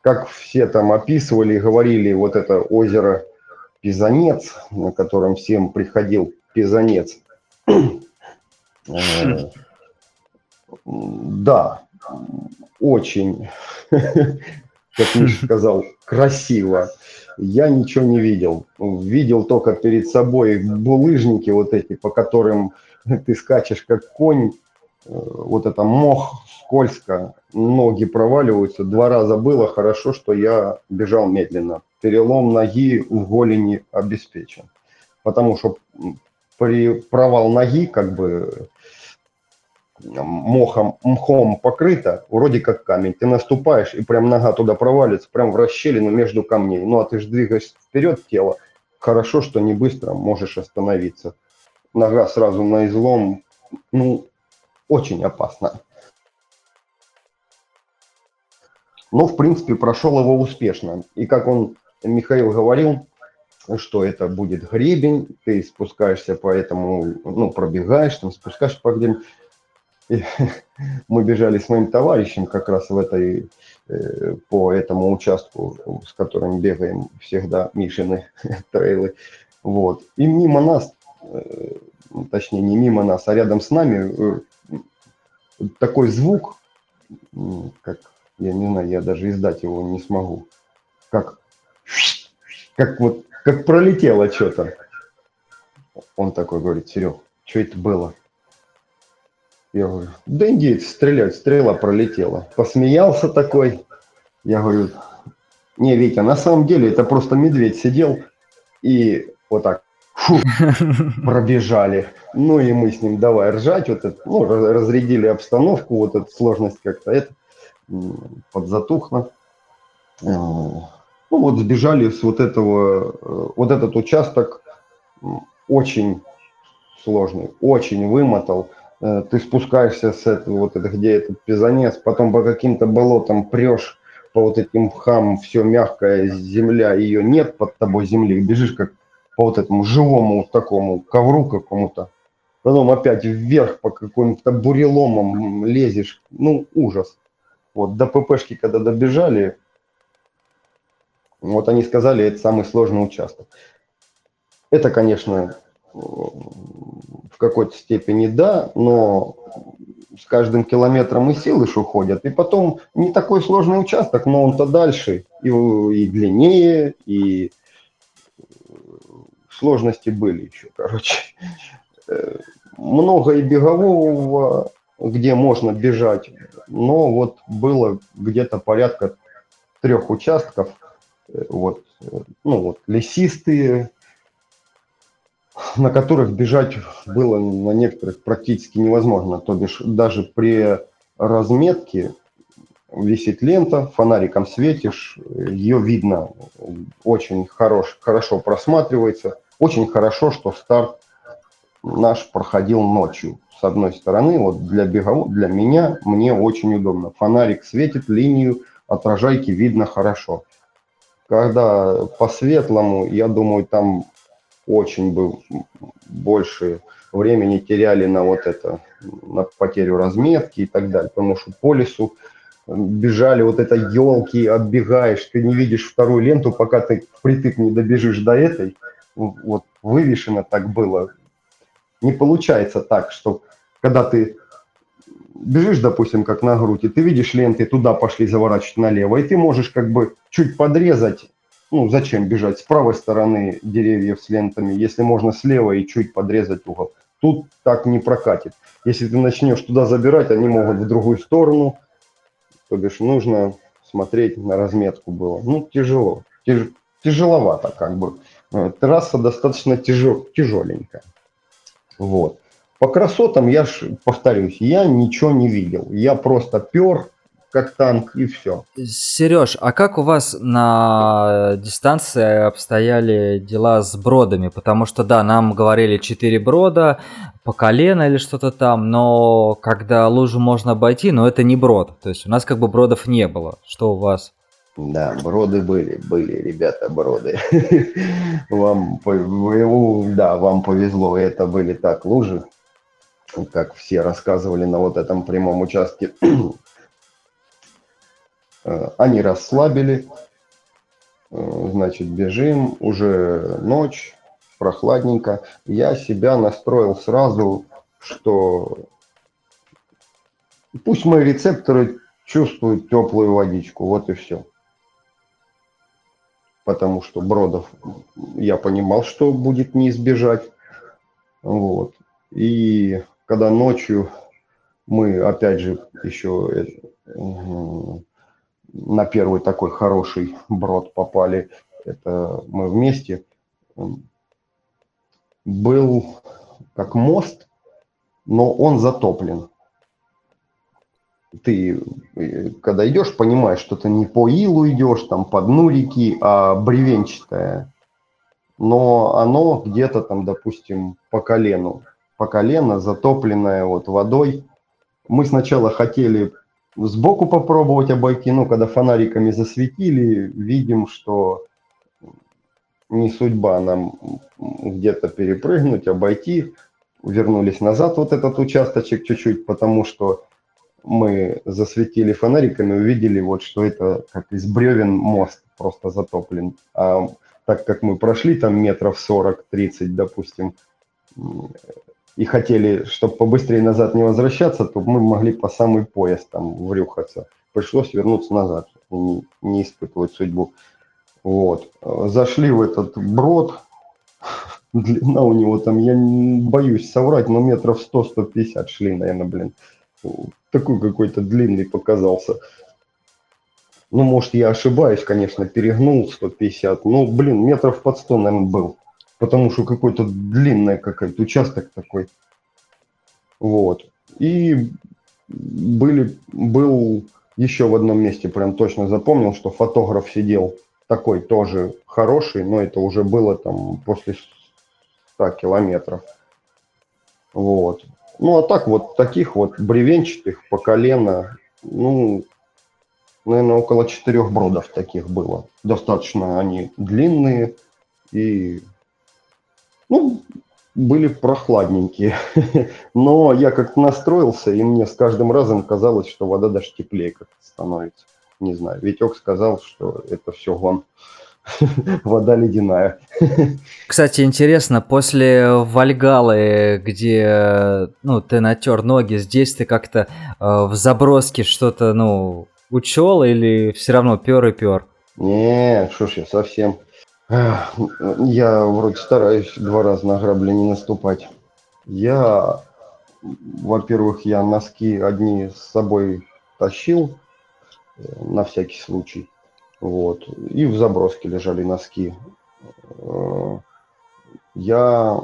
как все там описывали и говорили, вот это озеро Пизанец, на котором всем приходил Пизанец. Э, да, очень, как Миша сказал, красиво. Я ничего не видел. Видел только перед собой булыжники вот эти, по которым ты скачешь как конь. Э, вот это мох скользко, ноги проваливаются. Два раза было хорошо, что я бежал медленно. Перелом ноги в голени обеспечен. Потому что при провал ноги, как бы мохом, мхом покрыто, вроде как камень. Ты наступаешь, и прям нога туда провалится, прям в расщелину между камней. Ну, а ты же двигаешь вперед тело. Хорошо, что не быстро можешь остановиться. Нога сразу на излом. Ну, очень опасно. Но, в принципе, прошел его успешно. И как он, Михаил говорил, что это будет гребень, ты спускаешься по этому, ну, пробегаешь, там спускаешься по гребень. И мы бежали с моим товарищем как раз в этой, э, по этому участку, с которым бегаем всегда Мишины трейлы. Вот. И мимо нас, э, точнее не мимо нас, а рядом с нами э, такой звук, как, я не знаю, я даже издать его не смогу, как, как вот, как пролетело что-то. Он такой говорит, Серег, что это было? Я говорю, да индейцы стреляют, стрела пролетела. Посмеялся такой. Я говорю, не, Витя, на самом деле это просто медведь сидел и вот так фу, пробежали. Ну и мы с ним давай ржать, вот это, ну, разрядили обстановку, вот эту сложность как-то это подзатухло. Ну вот сбежали с вот этого, э, вот этот участок очень сложный, очень вымотал. Э, ты спускаешься с этого, вот это, где этот пизанец, потом по каким-то болотам прешь, по вот этим хамам, все мягкая земля, ее нет под тобой земли, бежишь как по вот этому живому такому ковру какому-то, потом опять вверх по каким-то буреломам лезешь, ну, ужас. Вот до ППшки, когда добежали, вот они сказали, это самый сложный участок. Это, конечно, в какой-то степени да, но с каждым километром и силы ж уходят. И потом не такой сложный участок, но он-то дальше и, и длиннее, и сложности были еще, короче. Э, много и бегового, где можно бежать, но вот было где-то порядка трех участков, э, вот, э, ну вот, лесистые, на которых бежать было на некоторых практически невозможно. То бишь даже при разметке висит лента, фонариком светишь, ее видно, очень хорош, хорошо просматривается. Очень хорошо, что старт наш проходил ночью. С одной стороны, вот для бегового, для меня, мне очень удобно. Фонарик светит, линию отражайки видно хорошо. Когда по светлому, я думаю, там очень бы больше времени теряли на вот это, на потерю разметки и так далее. Потому что по лесу бежали вот это елки, оббегаешь, ты не видишь вторую ленту, пока ты впритык не добежишь до этой. Вот вывешено так было. Не получается так, что когда ты бежишь, допустим, как на грудь, и ты видишь ленты, туда пошли заворачивать налево, и ты можешь как бы чуть подрезать ну, зачем бежать с правой стороны деревьев с лентами, если можно слева и чуть подрезать угол. Тут так не прокатит. Если ты начнешь туда забирать, они могут в другую сторону. То бишь нужно смотреть на разметку было. Ну, тяжело. Тяж, тяжеловато как бы. Э, трасса достаточно тяжел, тяжеленькая. Вот. По красотам, я ж повторюсь, я ничего не видел. Я просто пер, как танк, и все. Сереж, а как у вас на дистанции обстояли дела с бродами? Потому что, да, нам говорили 4 брода по колено или что-то там, но когда лужу можно обойти, но это не брод. То есть у нас как бы бродов не было. Что у вас? Да, броды были, были, ребята, броды. Вам, да, вам повезло, это были так лужи, как все рассказывали на вот этом прямом участке. Э, они расслабили, э, значит, бежим, уже ночь, прохладненько. Я себя настроил сразу, что пусть мои рецепторы чувствуют теплую водичку, вот и все потому что Бродов я понимал, что будет не избежать. Вот. И когда ночью мы, опять же, еще на первый такой хороший брод попали, это мы вместе, был как мост, но он затоплен ты, э, когда идешь, понимаешь, что ты не по илу идешь, там, по дну реки, а бревенчатое. Но оно где-то там, допустим, по колену. По колено, затопленное вот водой. Мы сначала хотели сбоку попробовать обойти, но когда фонариками засветили, видим, что не судьба нам где-то перепрыгнуть, обойти. Вернулись назад вот этот участочек чуть-чуть, потому что мы засветили фонариками, увидели вот, что это как из бревен мост просто затоплен. А так как мы прошли там метров 40-30, допустим, и хотели, чтобы побыстрее назад не возвращаться, то мы могли по самый пояс там врюхаться. Пришлось вернуться назад, не, не испытывать судьбу. Вот. Зашли в этот брод, длина у него там, я боюсь соврать, но метров 100-150 шли, наверное, блин такой какой-то длинный показался. Ну, может, я ошибаюсь, конечно, перегнул 150. Ну, блин, метров под 100, наверное, был. Потому что какой-то длинный какой-то участок такой. Вот. И были, был еще в одном месте, прям точно запомнил, что фотограф сидел такой тоже хороший, но это уже было там после 100 километров. Вот. Ну, а так вот таких вот бревенчатых по колено, ну, наверное, около четырех бродов таких было. Достаточно они длинные и, ну, были прохладненькие. Но я как-то настроился, и мне с каждым разом казалось, что вода даже теплее как-то становится. Не знаю, Витек сказал, что это все вон вода ледяная. Кстати, интересно, после Вальгалы, где ну, ты натер ноги, здесь ты как-то э, в заброске что-то, ну, учел или все равно пер и пер? Не, что ж я совсем. Я вроде стараюсь два раза на грабли не наступать. Я, во-первых, я носки одни с собой тащил э, на всякий случай. Вот. И в заброске лежали носки. Э, я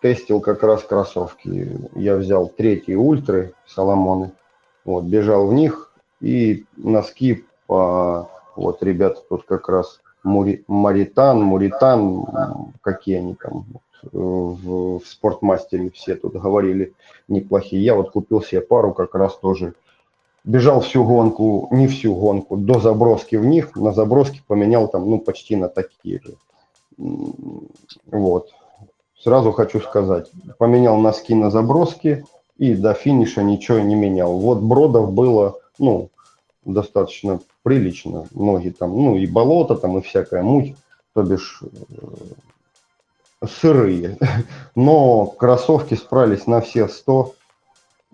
тестил как раз кроссовки. Я взял третьи ультры Соломоны, вот, бежал в них, и носки по... Вот, ребята тут как раз Мури, Маритан, Муритан, какие они там в, в спортмастере все тут говорили неплохие. Я вот купил себе пару как раз тоже бежал всю гонку, не всю гонку, до заброски в них, на заброске поменял там, ну, почти на такие же. Вот. Сразу хочу сказать, поменял носки на заброски и до финиша ничего не менял. Вот бродов было, ну, достаточно прилично. Ноги там, ну, и болото там, и всякая муть, то бишь э, сырые. Но кроссовки справились на все 100,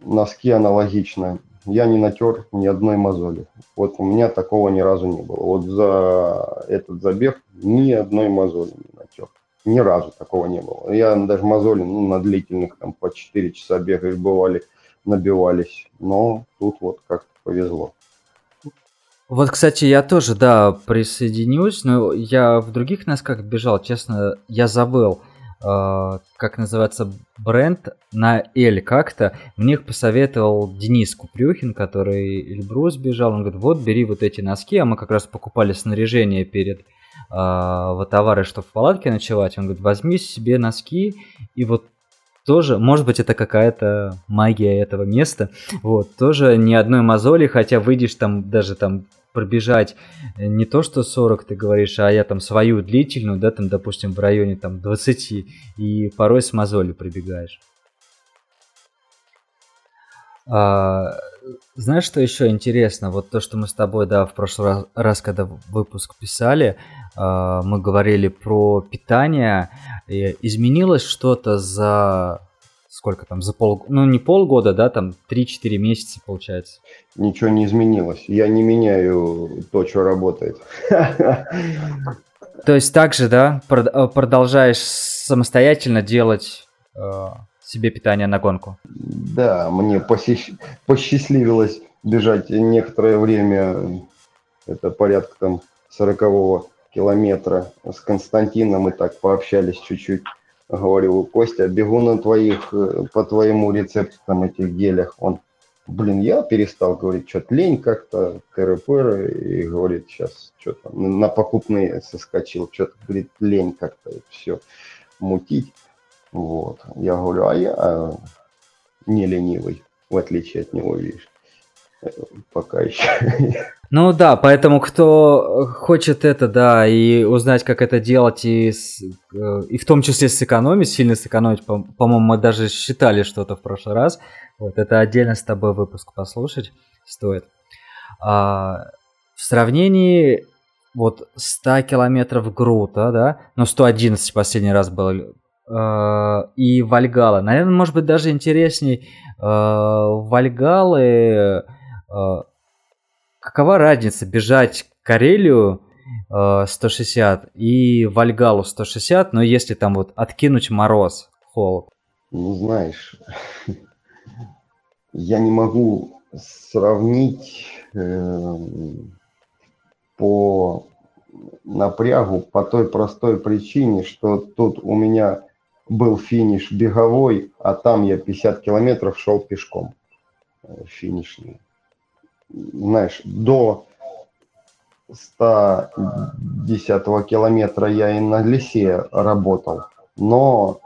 носки аналогично я не натер ни одной мозоли. Вот у меня такого ни разу не было. Вот за этот забег ни одной мозоли не натер. Ни разу такого не было. Я даже мозоли ну, на длительных, там по 4 часа бегаешь, бывали, набивались. Но тут вот как-то повезло. Вот, кстати, я тоже, да, присоединюсь, но я в других носках бежал, честно, я забыл. Э, как называется, бренд на L как-то. Мне их посоветовал Денис Купрюхин, который Эльбрус бежал. Он говорит, вот бери вот эти носки, а мы как раз покупали снаряжение перед э, вот товары, чтобы в палатке ночевать. Он говорит, возьми себе носки и вот тоже, может быть, это какая-то магия этого места. Вот, тоже ни одной мозоли, хотя выйдешь там даже там пробежать э, не то что 40, ты говоришь, а я там свою длительную, да, там, допустим, в районе там 20, и порой с мозолью прибегаешь. А, знаешь, что еще интересно? Вот то, что мы с тобой, да, в прошлый раз, раз когда выпуск писали, а, мы говорили про питание. И изменилось что-то за сколько там, за пол, ну не полгода, да, там 3-4 месяца получается. Ничего не изменилось. Я не меняю то, что работает. То есть также, да, э, продолжаешь самостоятельно делать э, себе питание на гонку? Да, мне посчастливилось бежать некоторое время, это порядка там 40 километра с Константином, мы так пообщались чуть-чуть говорю, Костя, бегу на твоих, э, по твоему рецепту там этих гелях. Он, блин, я перестал, говорить, что-то лень как-то, тыры и говорит, сейчас что-то на покупные соскочил, что-то, говорит, лень как-то все мутить. Вот. Я говорю, а я а, не ленивый, в отличие от него, видишь пока еще. Ну да, поэтому кто хочет это, да, и узнать, как это делать, и, э, и в том числе сэкономить, сильно сэкономить, по- по-моему, мы даже считали что-то в прошлый раз. Вот это отдельно с тобой выпуск послушать стоит. А, в сравнении вот 100 километров Грута, да, ну 111 последний раз было, э, и Вальгала. Наверное, может быть, даже интересней э, Вальгалы какова разница бежать Карелию 160 э, и Вальгалу 160, но если там вот откинуть мороз, холод? Ну, знаешь, я не могу сравнить э, по напрягу по той простой причине, что тут у меня был финиш беговой, а там я 50 километров шел пешком э, финишный знаешь, до 110 километра я и на лесе работал, но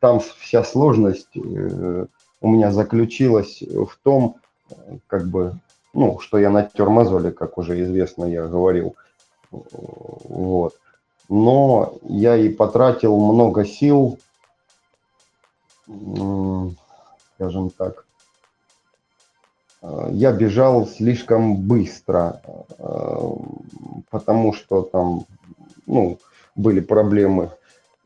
там вся сложность э, у меня заключилась в том, как бы, ну, что я натер мозоли, как уже известно, я говорил. Вот. Но я и потратил много сил, скажем так, я бежал слишком быстро, э, потому что там ну, были проблемы.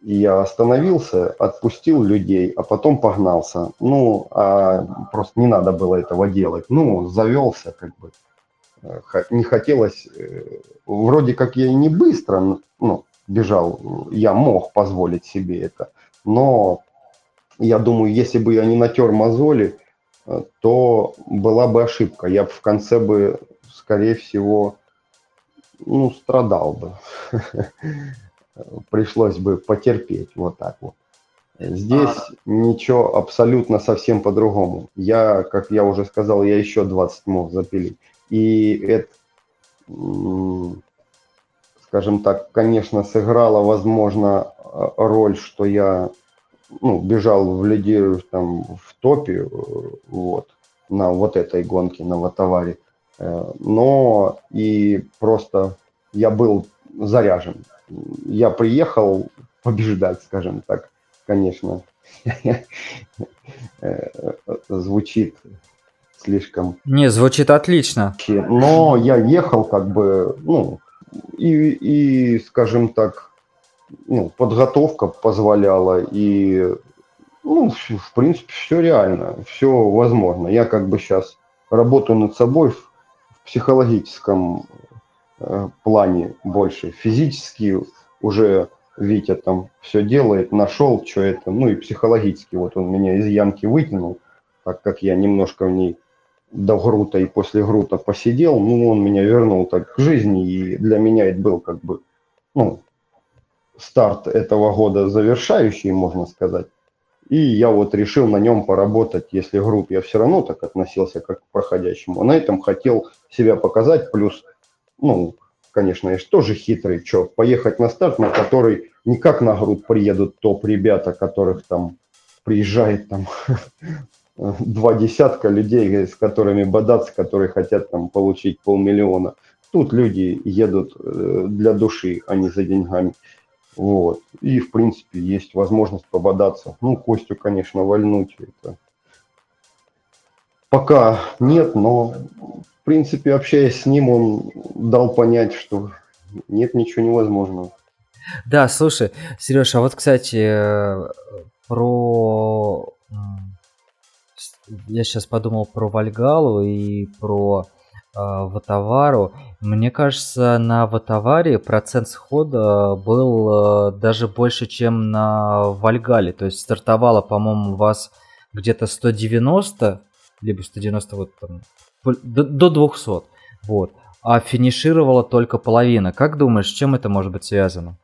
И я остановился, отпустил людей, а потом погнался. Ну, а просто не надо было этого делать. Ну, завелся как бы. Э, не хотелось, вроде как я и не быстро ну, бежал, я мог позволить себе это. Но я думаю, если бы я не натер мозоли, то была бы ошибка. Я бы в конце бы, скорее всего, ну, страдал бы. Пришлось бы потерпеть вот так вот. Здесь а... ничего абсолютно совсем по-другому. Я, как я уже сказал, я еще 20 мог запилить. И это, скажем так, конечно, сыграло, возможно, роль, что я ну, бежал в лидеру там в топе, э, вот, на вот этой гонке, на Ватаваре. Э, но и просто я был заряжен. Я приехал побеждать, скажем так, конечно. Э, звучит слишком... Не, звучит отлично. Но я ехал как бы, ну, и, и скажем так, ну, подготовка позволяла, и, ну, в принципе, все реально, все возможно. Я как бы сейчас работаю над собой в, психологическом э, плане больше. Физически уже Витя там все делает, нашел, что это, ну и психологически. Вот он меня из ямки вытянул, так как я немножко в ней до грута и после грута посидел, ну, он меня вернул так к жизни, и для меня это был как бы, ну, старт этого года завершающий, можно сказать. И я вот решил на нем поработать, если групп я все равно так относился как к проходящему. На этом хотел себя показать, плюс, ну, конечно, я же тоже хитрый, что, поехать на старт, на который не как на грудь приедут топ-ребята, которых там приезжает там два десятка людей, с которыми бодаться, которые хотят там получить полмиллиона. Тут люди едут э, для души, а не за деньгами. Вот. И, в принципе, есть возможность пободаться. Ну, Костю, конечно, вольнуть. Это... Пока нет, но, в принципе, общаясь с ним, он дал понять, что нет ничего невозможного. Да, слушай, Сереж, а вот, кстати, э, про... Я сейчас подумал про Вальгалу и про Ватавару. Мне кажется, на Ватаваре процент схода был э, даже больше, чем на Вальгале. То есть стартовало, по-моему, у вас где-то 190, либо 190 вот там, до, до 200. Вот. А финишировала только половина. Как думаешь, с чем это может быть связано?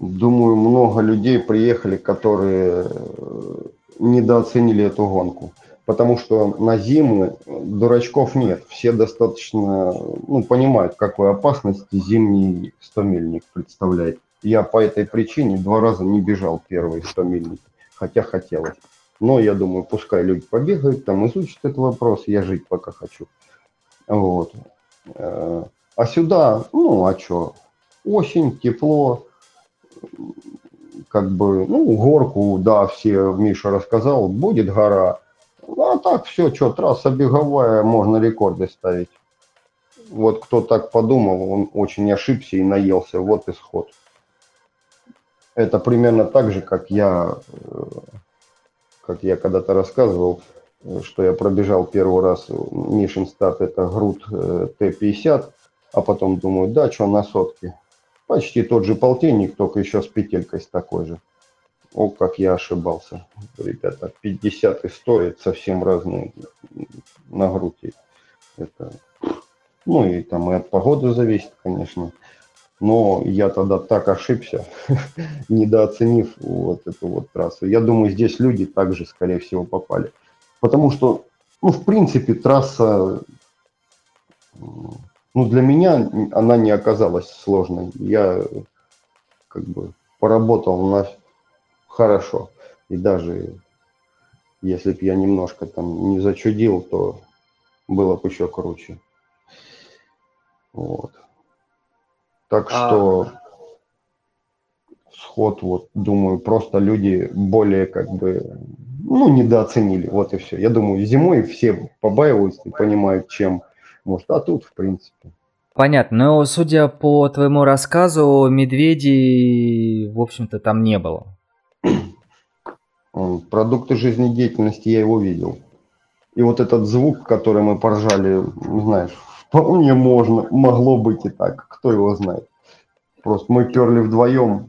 Думаю, много людей приехали, которые э, недооценили эту гонку потому что на зиму дурачков нет. Все достаточно ну, понимают, какой опасности зимний 100-мильник представляет. Я по этой причине два раза не бежал первые 100 мильники, хотя хотелось. Но я думаю, пускай люди побегают, там изучат этот вопрос, я жить пока хочу. Вот. А сюда, ну, а что? Осень, тепло, как бы, ну, горку, да, все Миша рассказал, будет гора, ну, а так все, что, трасса беговая, можно рекорды ставить. Вот кто так подумал, он очень ошибся и наелся. Вот исход. Это примерно так же, как я, э, как я когда-то рассказывал, что я пробежал первый раз Мишин старт, это груд э, Т-50, а потом думаю, да, что на сотке. Почти тот же полтинник, только еще с петелькой с такой же. О, как я ошибался, ребята. 50 и 100 это совсем разные нагрузки. Это, ну и там и от погоды зависит, конечно. Но я тогда так ошибся, недооценив вот эту вот трассу. Я думаю, здесь люди также, скорее всего, попали. Потому что, ну, в принципе, трасса, ну, для меня она не оказалась сложной. Я как бы поработал на хорошо. И даже если бы я немножко там не зачудил, то было бы еще круче. Вот. Так а... что сход, вот, думаю, просто люди более как бы, ну, недооценили, вот и все. Я думаю, зимой все побаиваются и понимают, чем может, а тут, в принципе. Понятно, но судя по твоему рассказу, медведей, в общем-то, там не было. Продукты жизнедеятельности я его видел. И вот этот звук, который мы поржали, знаешь, вполне можно, могло быть и так. Кто его знает. Просто мы перли вдвоем.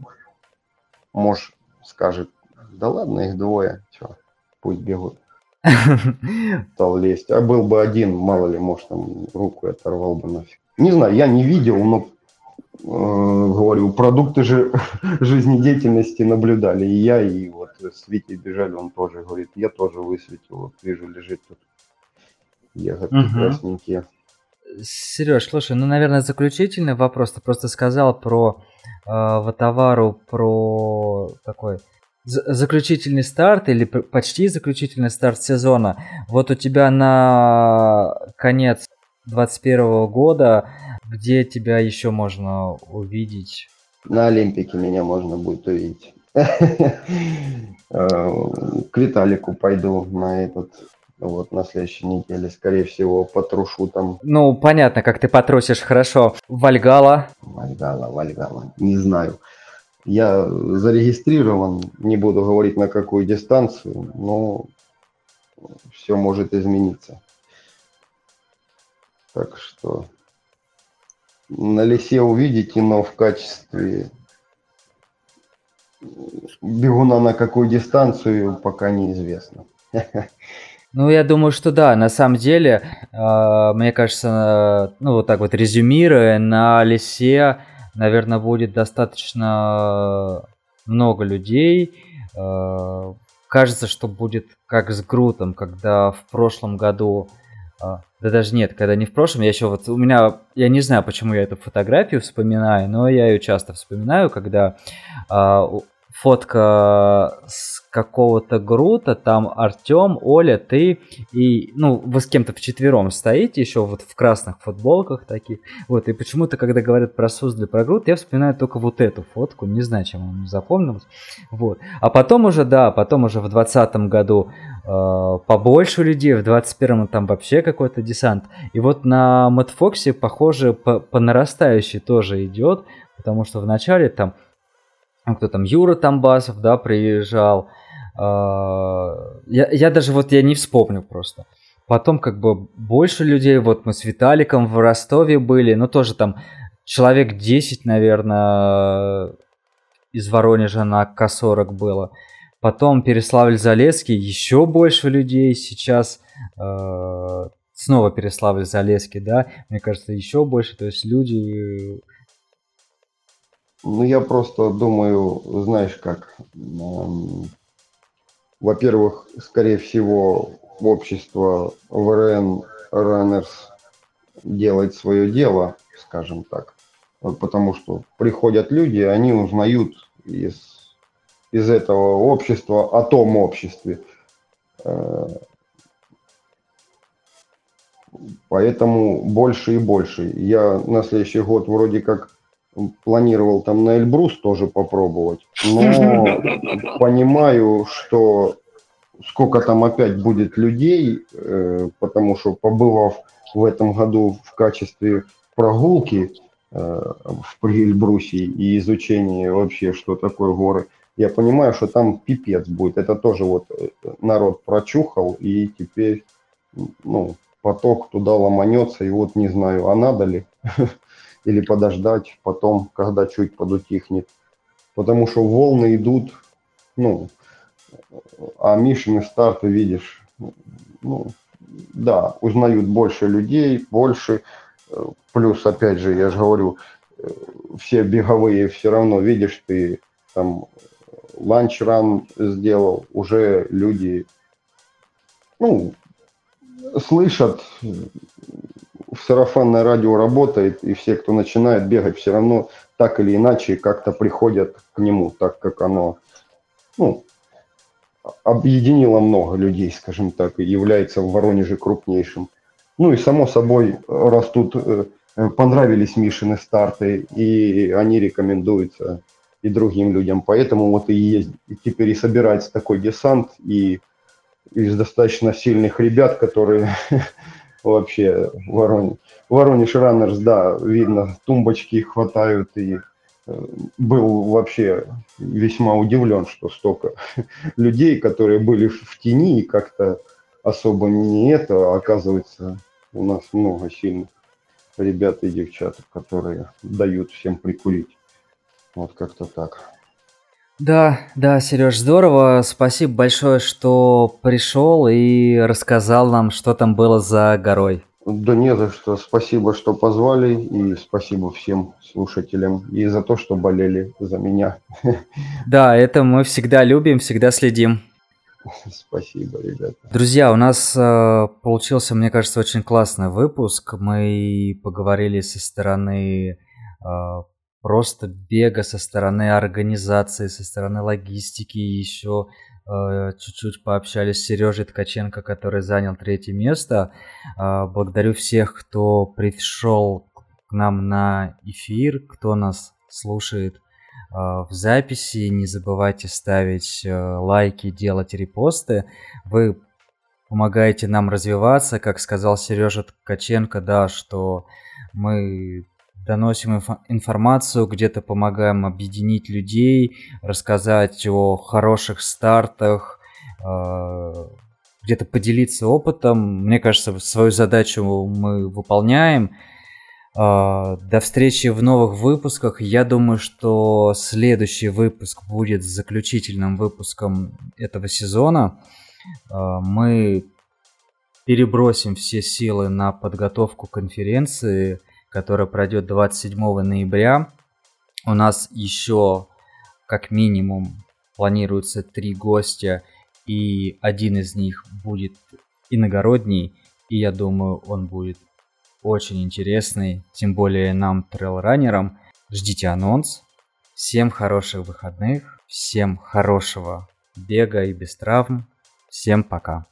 Может, скажет, да ладно, их двое. Че, пусть бегут. Стал лезть. А был бы один, мало ли, может, там руку оторвал бы нафиг. Не знаю, я не видел, но говорю, продукты же жизнедеятельности наблюдали. И я, и вот с Витей бежали, он тоже говорит, я тоже высветил, вот вижу, лежит тут ягодки угу. красненькие. Сереж, слушай, ну, наверное, заключительный вопрос. Ты просто сказал про э, Ватавару, про такой заключительный старт или почти заключительный старт сезона. Вот у тебя на конец 2021 года где тебя еще можно увидеть? На Олимпике меня можно будет увидеть. Э, к Виталику пойду на этот вот на следующей неделе, скорее всего, потрушу там. Ну, понятно, как ты потрусишь, хорошо. Вальгала? Вальгала, Вальгала, не знаю. Я зарегистрирован, не буду говорить на какую дистанцию, но все может измениться. Так что на лесе увидите, но в качестве бегуна на какую дистанцию пока неизвестно. Ну, я думаю, что да, на самом деле, э, мне кажется, ну, вот так вот резюмируя, на лесе наверное, будет достаточно много людей. Э, кажется, что будет как с Грутом, когда в прошлом году а, да даже нет, когда не в прошлом, я еще вот у меня, я не знаю, почему я эту фотографию вспоминаю, но я ее часто вспоминаю, когда а, фотка с какого-то Грута, там Артем, Оля, ты и, ну, вы с кем-то вчетвером стоите еще вот в красных футболках таких, вот, и почему-то, когда говорят про Суздаль, про Грут, я вспоминаю только вот эту фотку, не знаю, чем она запомнилась, вот, а потом уже, да, потом уже в двадцатом году э, побольше людей, в двадцать первом там вообще какой-то десант, и вот на Мэтфоксе, похоже, по, по нарастающей тоже идет, потому что в начале там кто там, Юра Тамбасов, да, приезжал. А, я, я даже вот я не вспомню просто. Потом как бы больше людей, вот мы с Виталиком в Ростове были, ну тоже там человек 10, наверное, из Воронежа на К-40 было. Потом Переславль-Залесский, еще больше людей сейчас. Э, снова Переславль-Залесский, да, мне кажется, еще больше. То есть люди ну, я просто думаю, знаешь как, во-первых, скорее всего, общество ВРН Runners делает свое дело, скажем так. Потому что приходят люди, они узнают из, из этого общества о том обществе. Э, поэтому больше и больше. Я на следующий год вроде как планировал там на Эльбрус тоже попробовать, но понимаю, что сколько там опять будет людей, э, потому что побывав в этом году в качестве прогулки э, в Эльбрусе и изучения вообще, что такое горы, я понимаю, что там пипец будет. Это тоже вот э, народ прочухал, и теперь ну, поток туда ломанется, и вот не знаю, а надо ли. или подождать потом, когда чуть подутихнет. Потому что волны идут, ну, а Мишины старты видишь, ну, да, узнают больше людей, больше, плюс, опять же, я же говорю, все беговые все равно, видишь, ты там ланч-ран сделал, уже люди, ну, слышат, сарафанное радио работает, и все, кто начинает бегать, все равно так или иначе как-то приходят к нему, так как оно ну, объединило много людей, скажем так, и является в Воронеже крупнейшим. Ну и само собой растут, э, понравились Мишины старты, и они рекомендуются и другим людям. Поэтому вот и есть, теперь и собирается такой десант, и из достаточно сильных ребят, которые вообще Воронеж. Воронеж Раннерс, да, видно, тумбочки хватают и э, был вообще весьма удивлен, что столько людей, которые были в тени и как-то особо не это, а оказывается, у нас много сильных ребят и девчат, которые дают всем прикурить. Вот как-то так. Да, да, Сереж, здорово. Спасибо большое, что пришел и рассказал нам, что там было за горой. Да не за что. Спасибо, что позвали, и спасибо всем слушателям, и за то, что болели за меня. Да, это мы всегда любим, всегда следим. Спасибо, ребята. Друзья, у нас э, получился, мне кажется, очень классный выпуск. Мы поговорили со стороны э, просто бега со стороны организации, со стороны логистики, еще э, чуть-чуть пообщались с Сережей Ткаченко, который занял третье место. Э, благодарю всех, кто пришел к нам на эфир, кто нас слушает э, в записи. Не забывайте ставить э, лайки, делать репосты. Вы помогаете нам развиваться, как сказал Сережа Ткаченко, да, что мы доносим инф- информацию, где-то помогаем объединить людей, рассказать о хороших стартах, э, где-то поделиться опытом. Мне кажется, свою задачу мы выполняем. Э, до встречи в новых выпусках. Я думаю, что следующий выпуск будет заключительным выпуском этого сезона. Э, мы перебросим все силы на подготовку конференции которая пройдет 27 ноября. У нас еще как минимум планируется три гостя, и один из них будет иногородний, и я думаю, он будет очень интересный, тем более нам, трейлранерам. Ждите анонс. Всем хороших выходных, всем хорошего бега и без травм. Всем пока.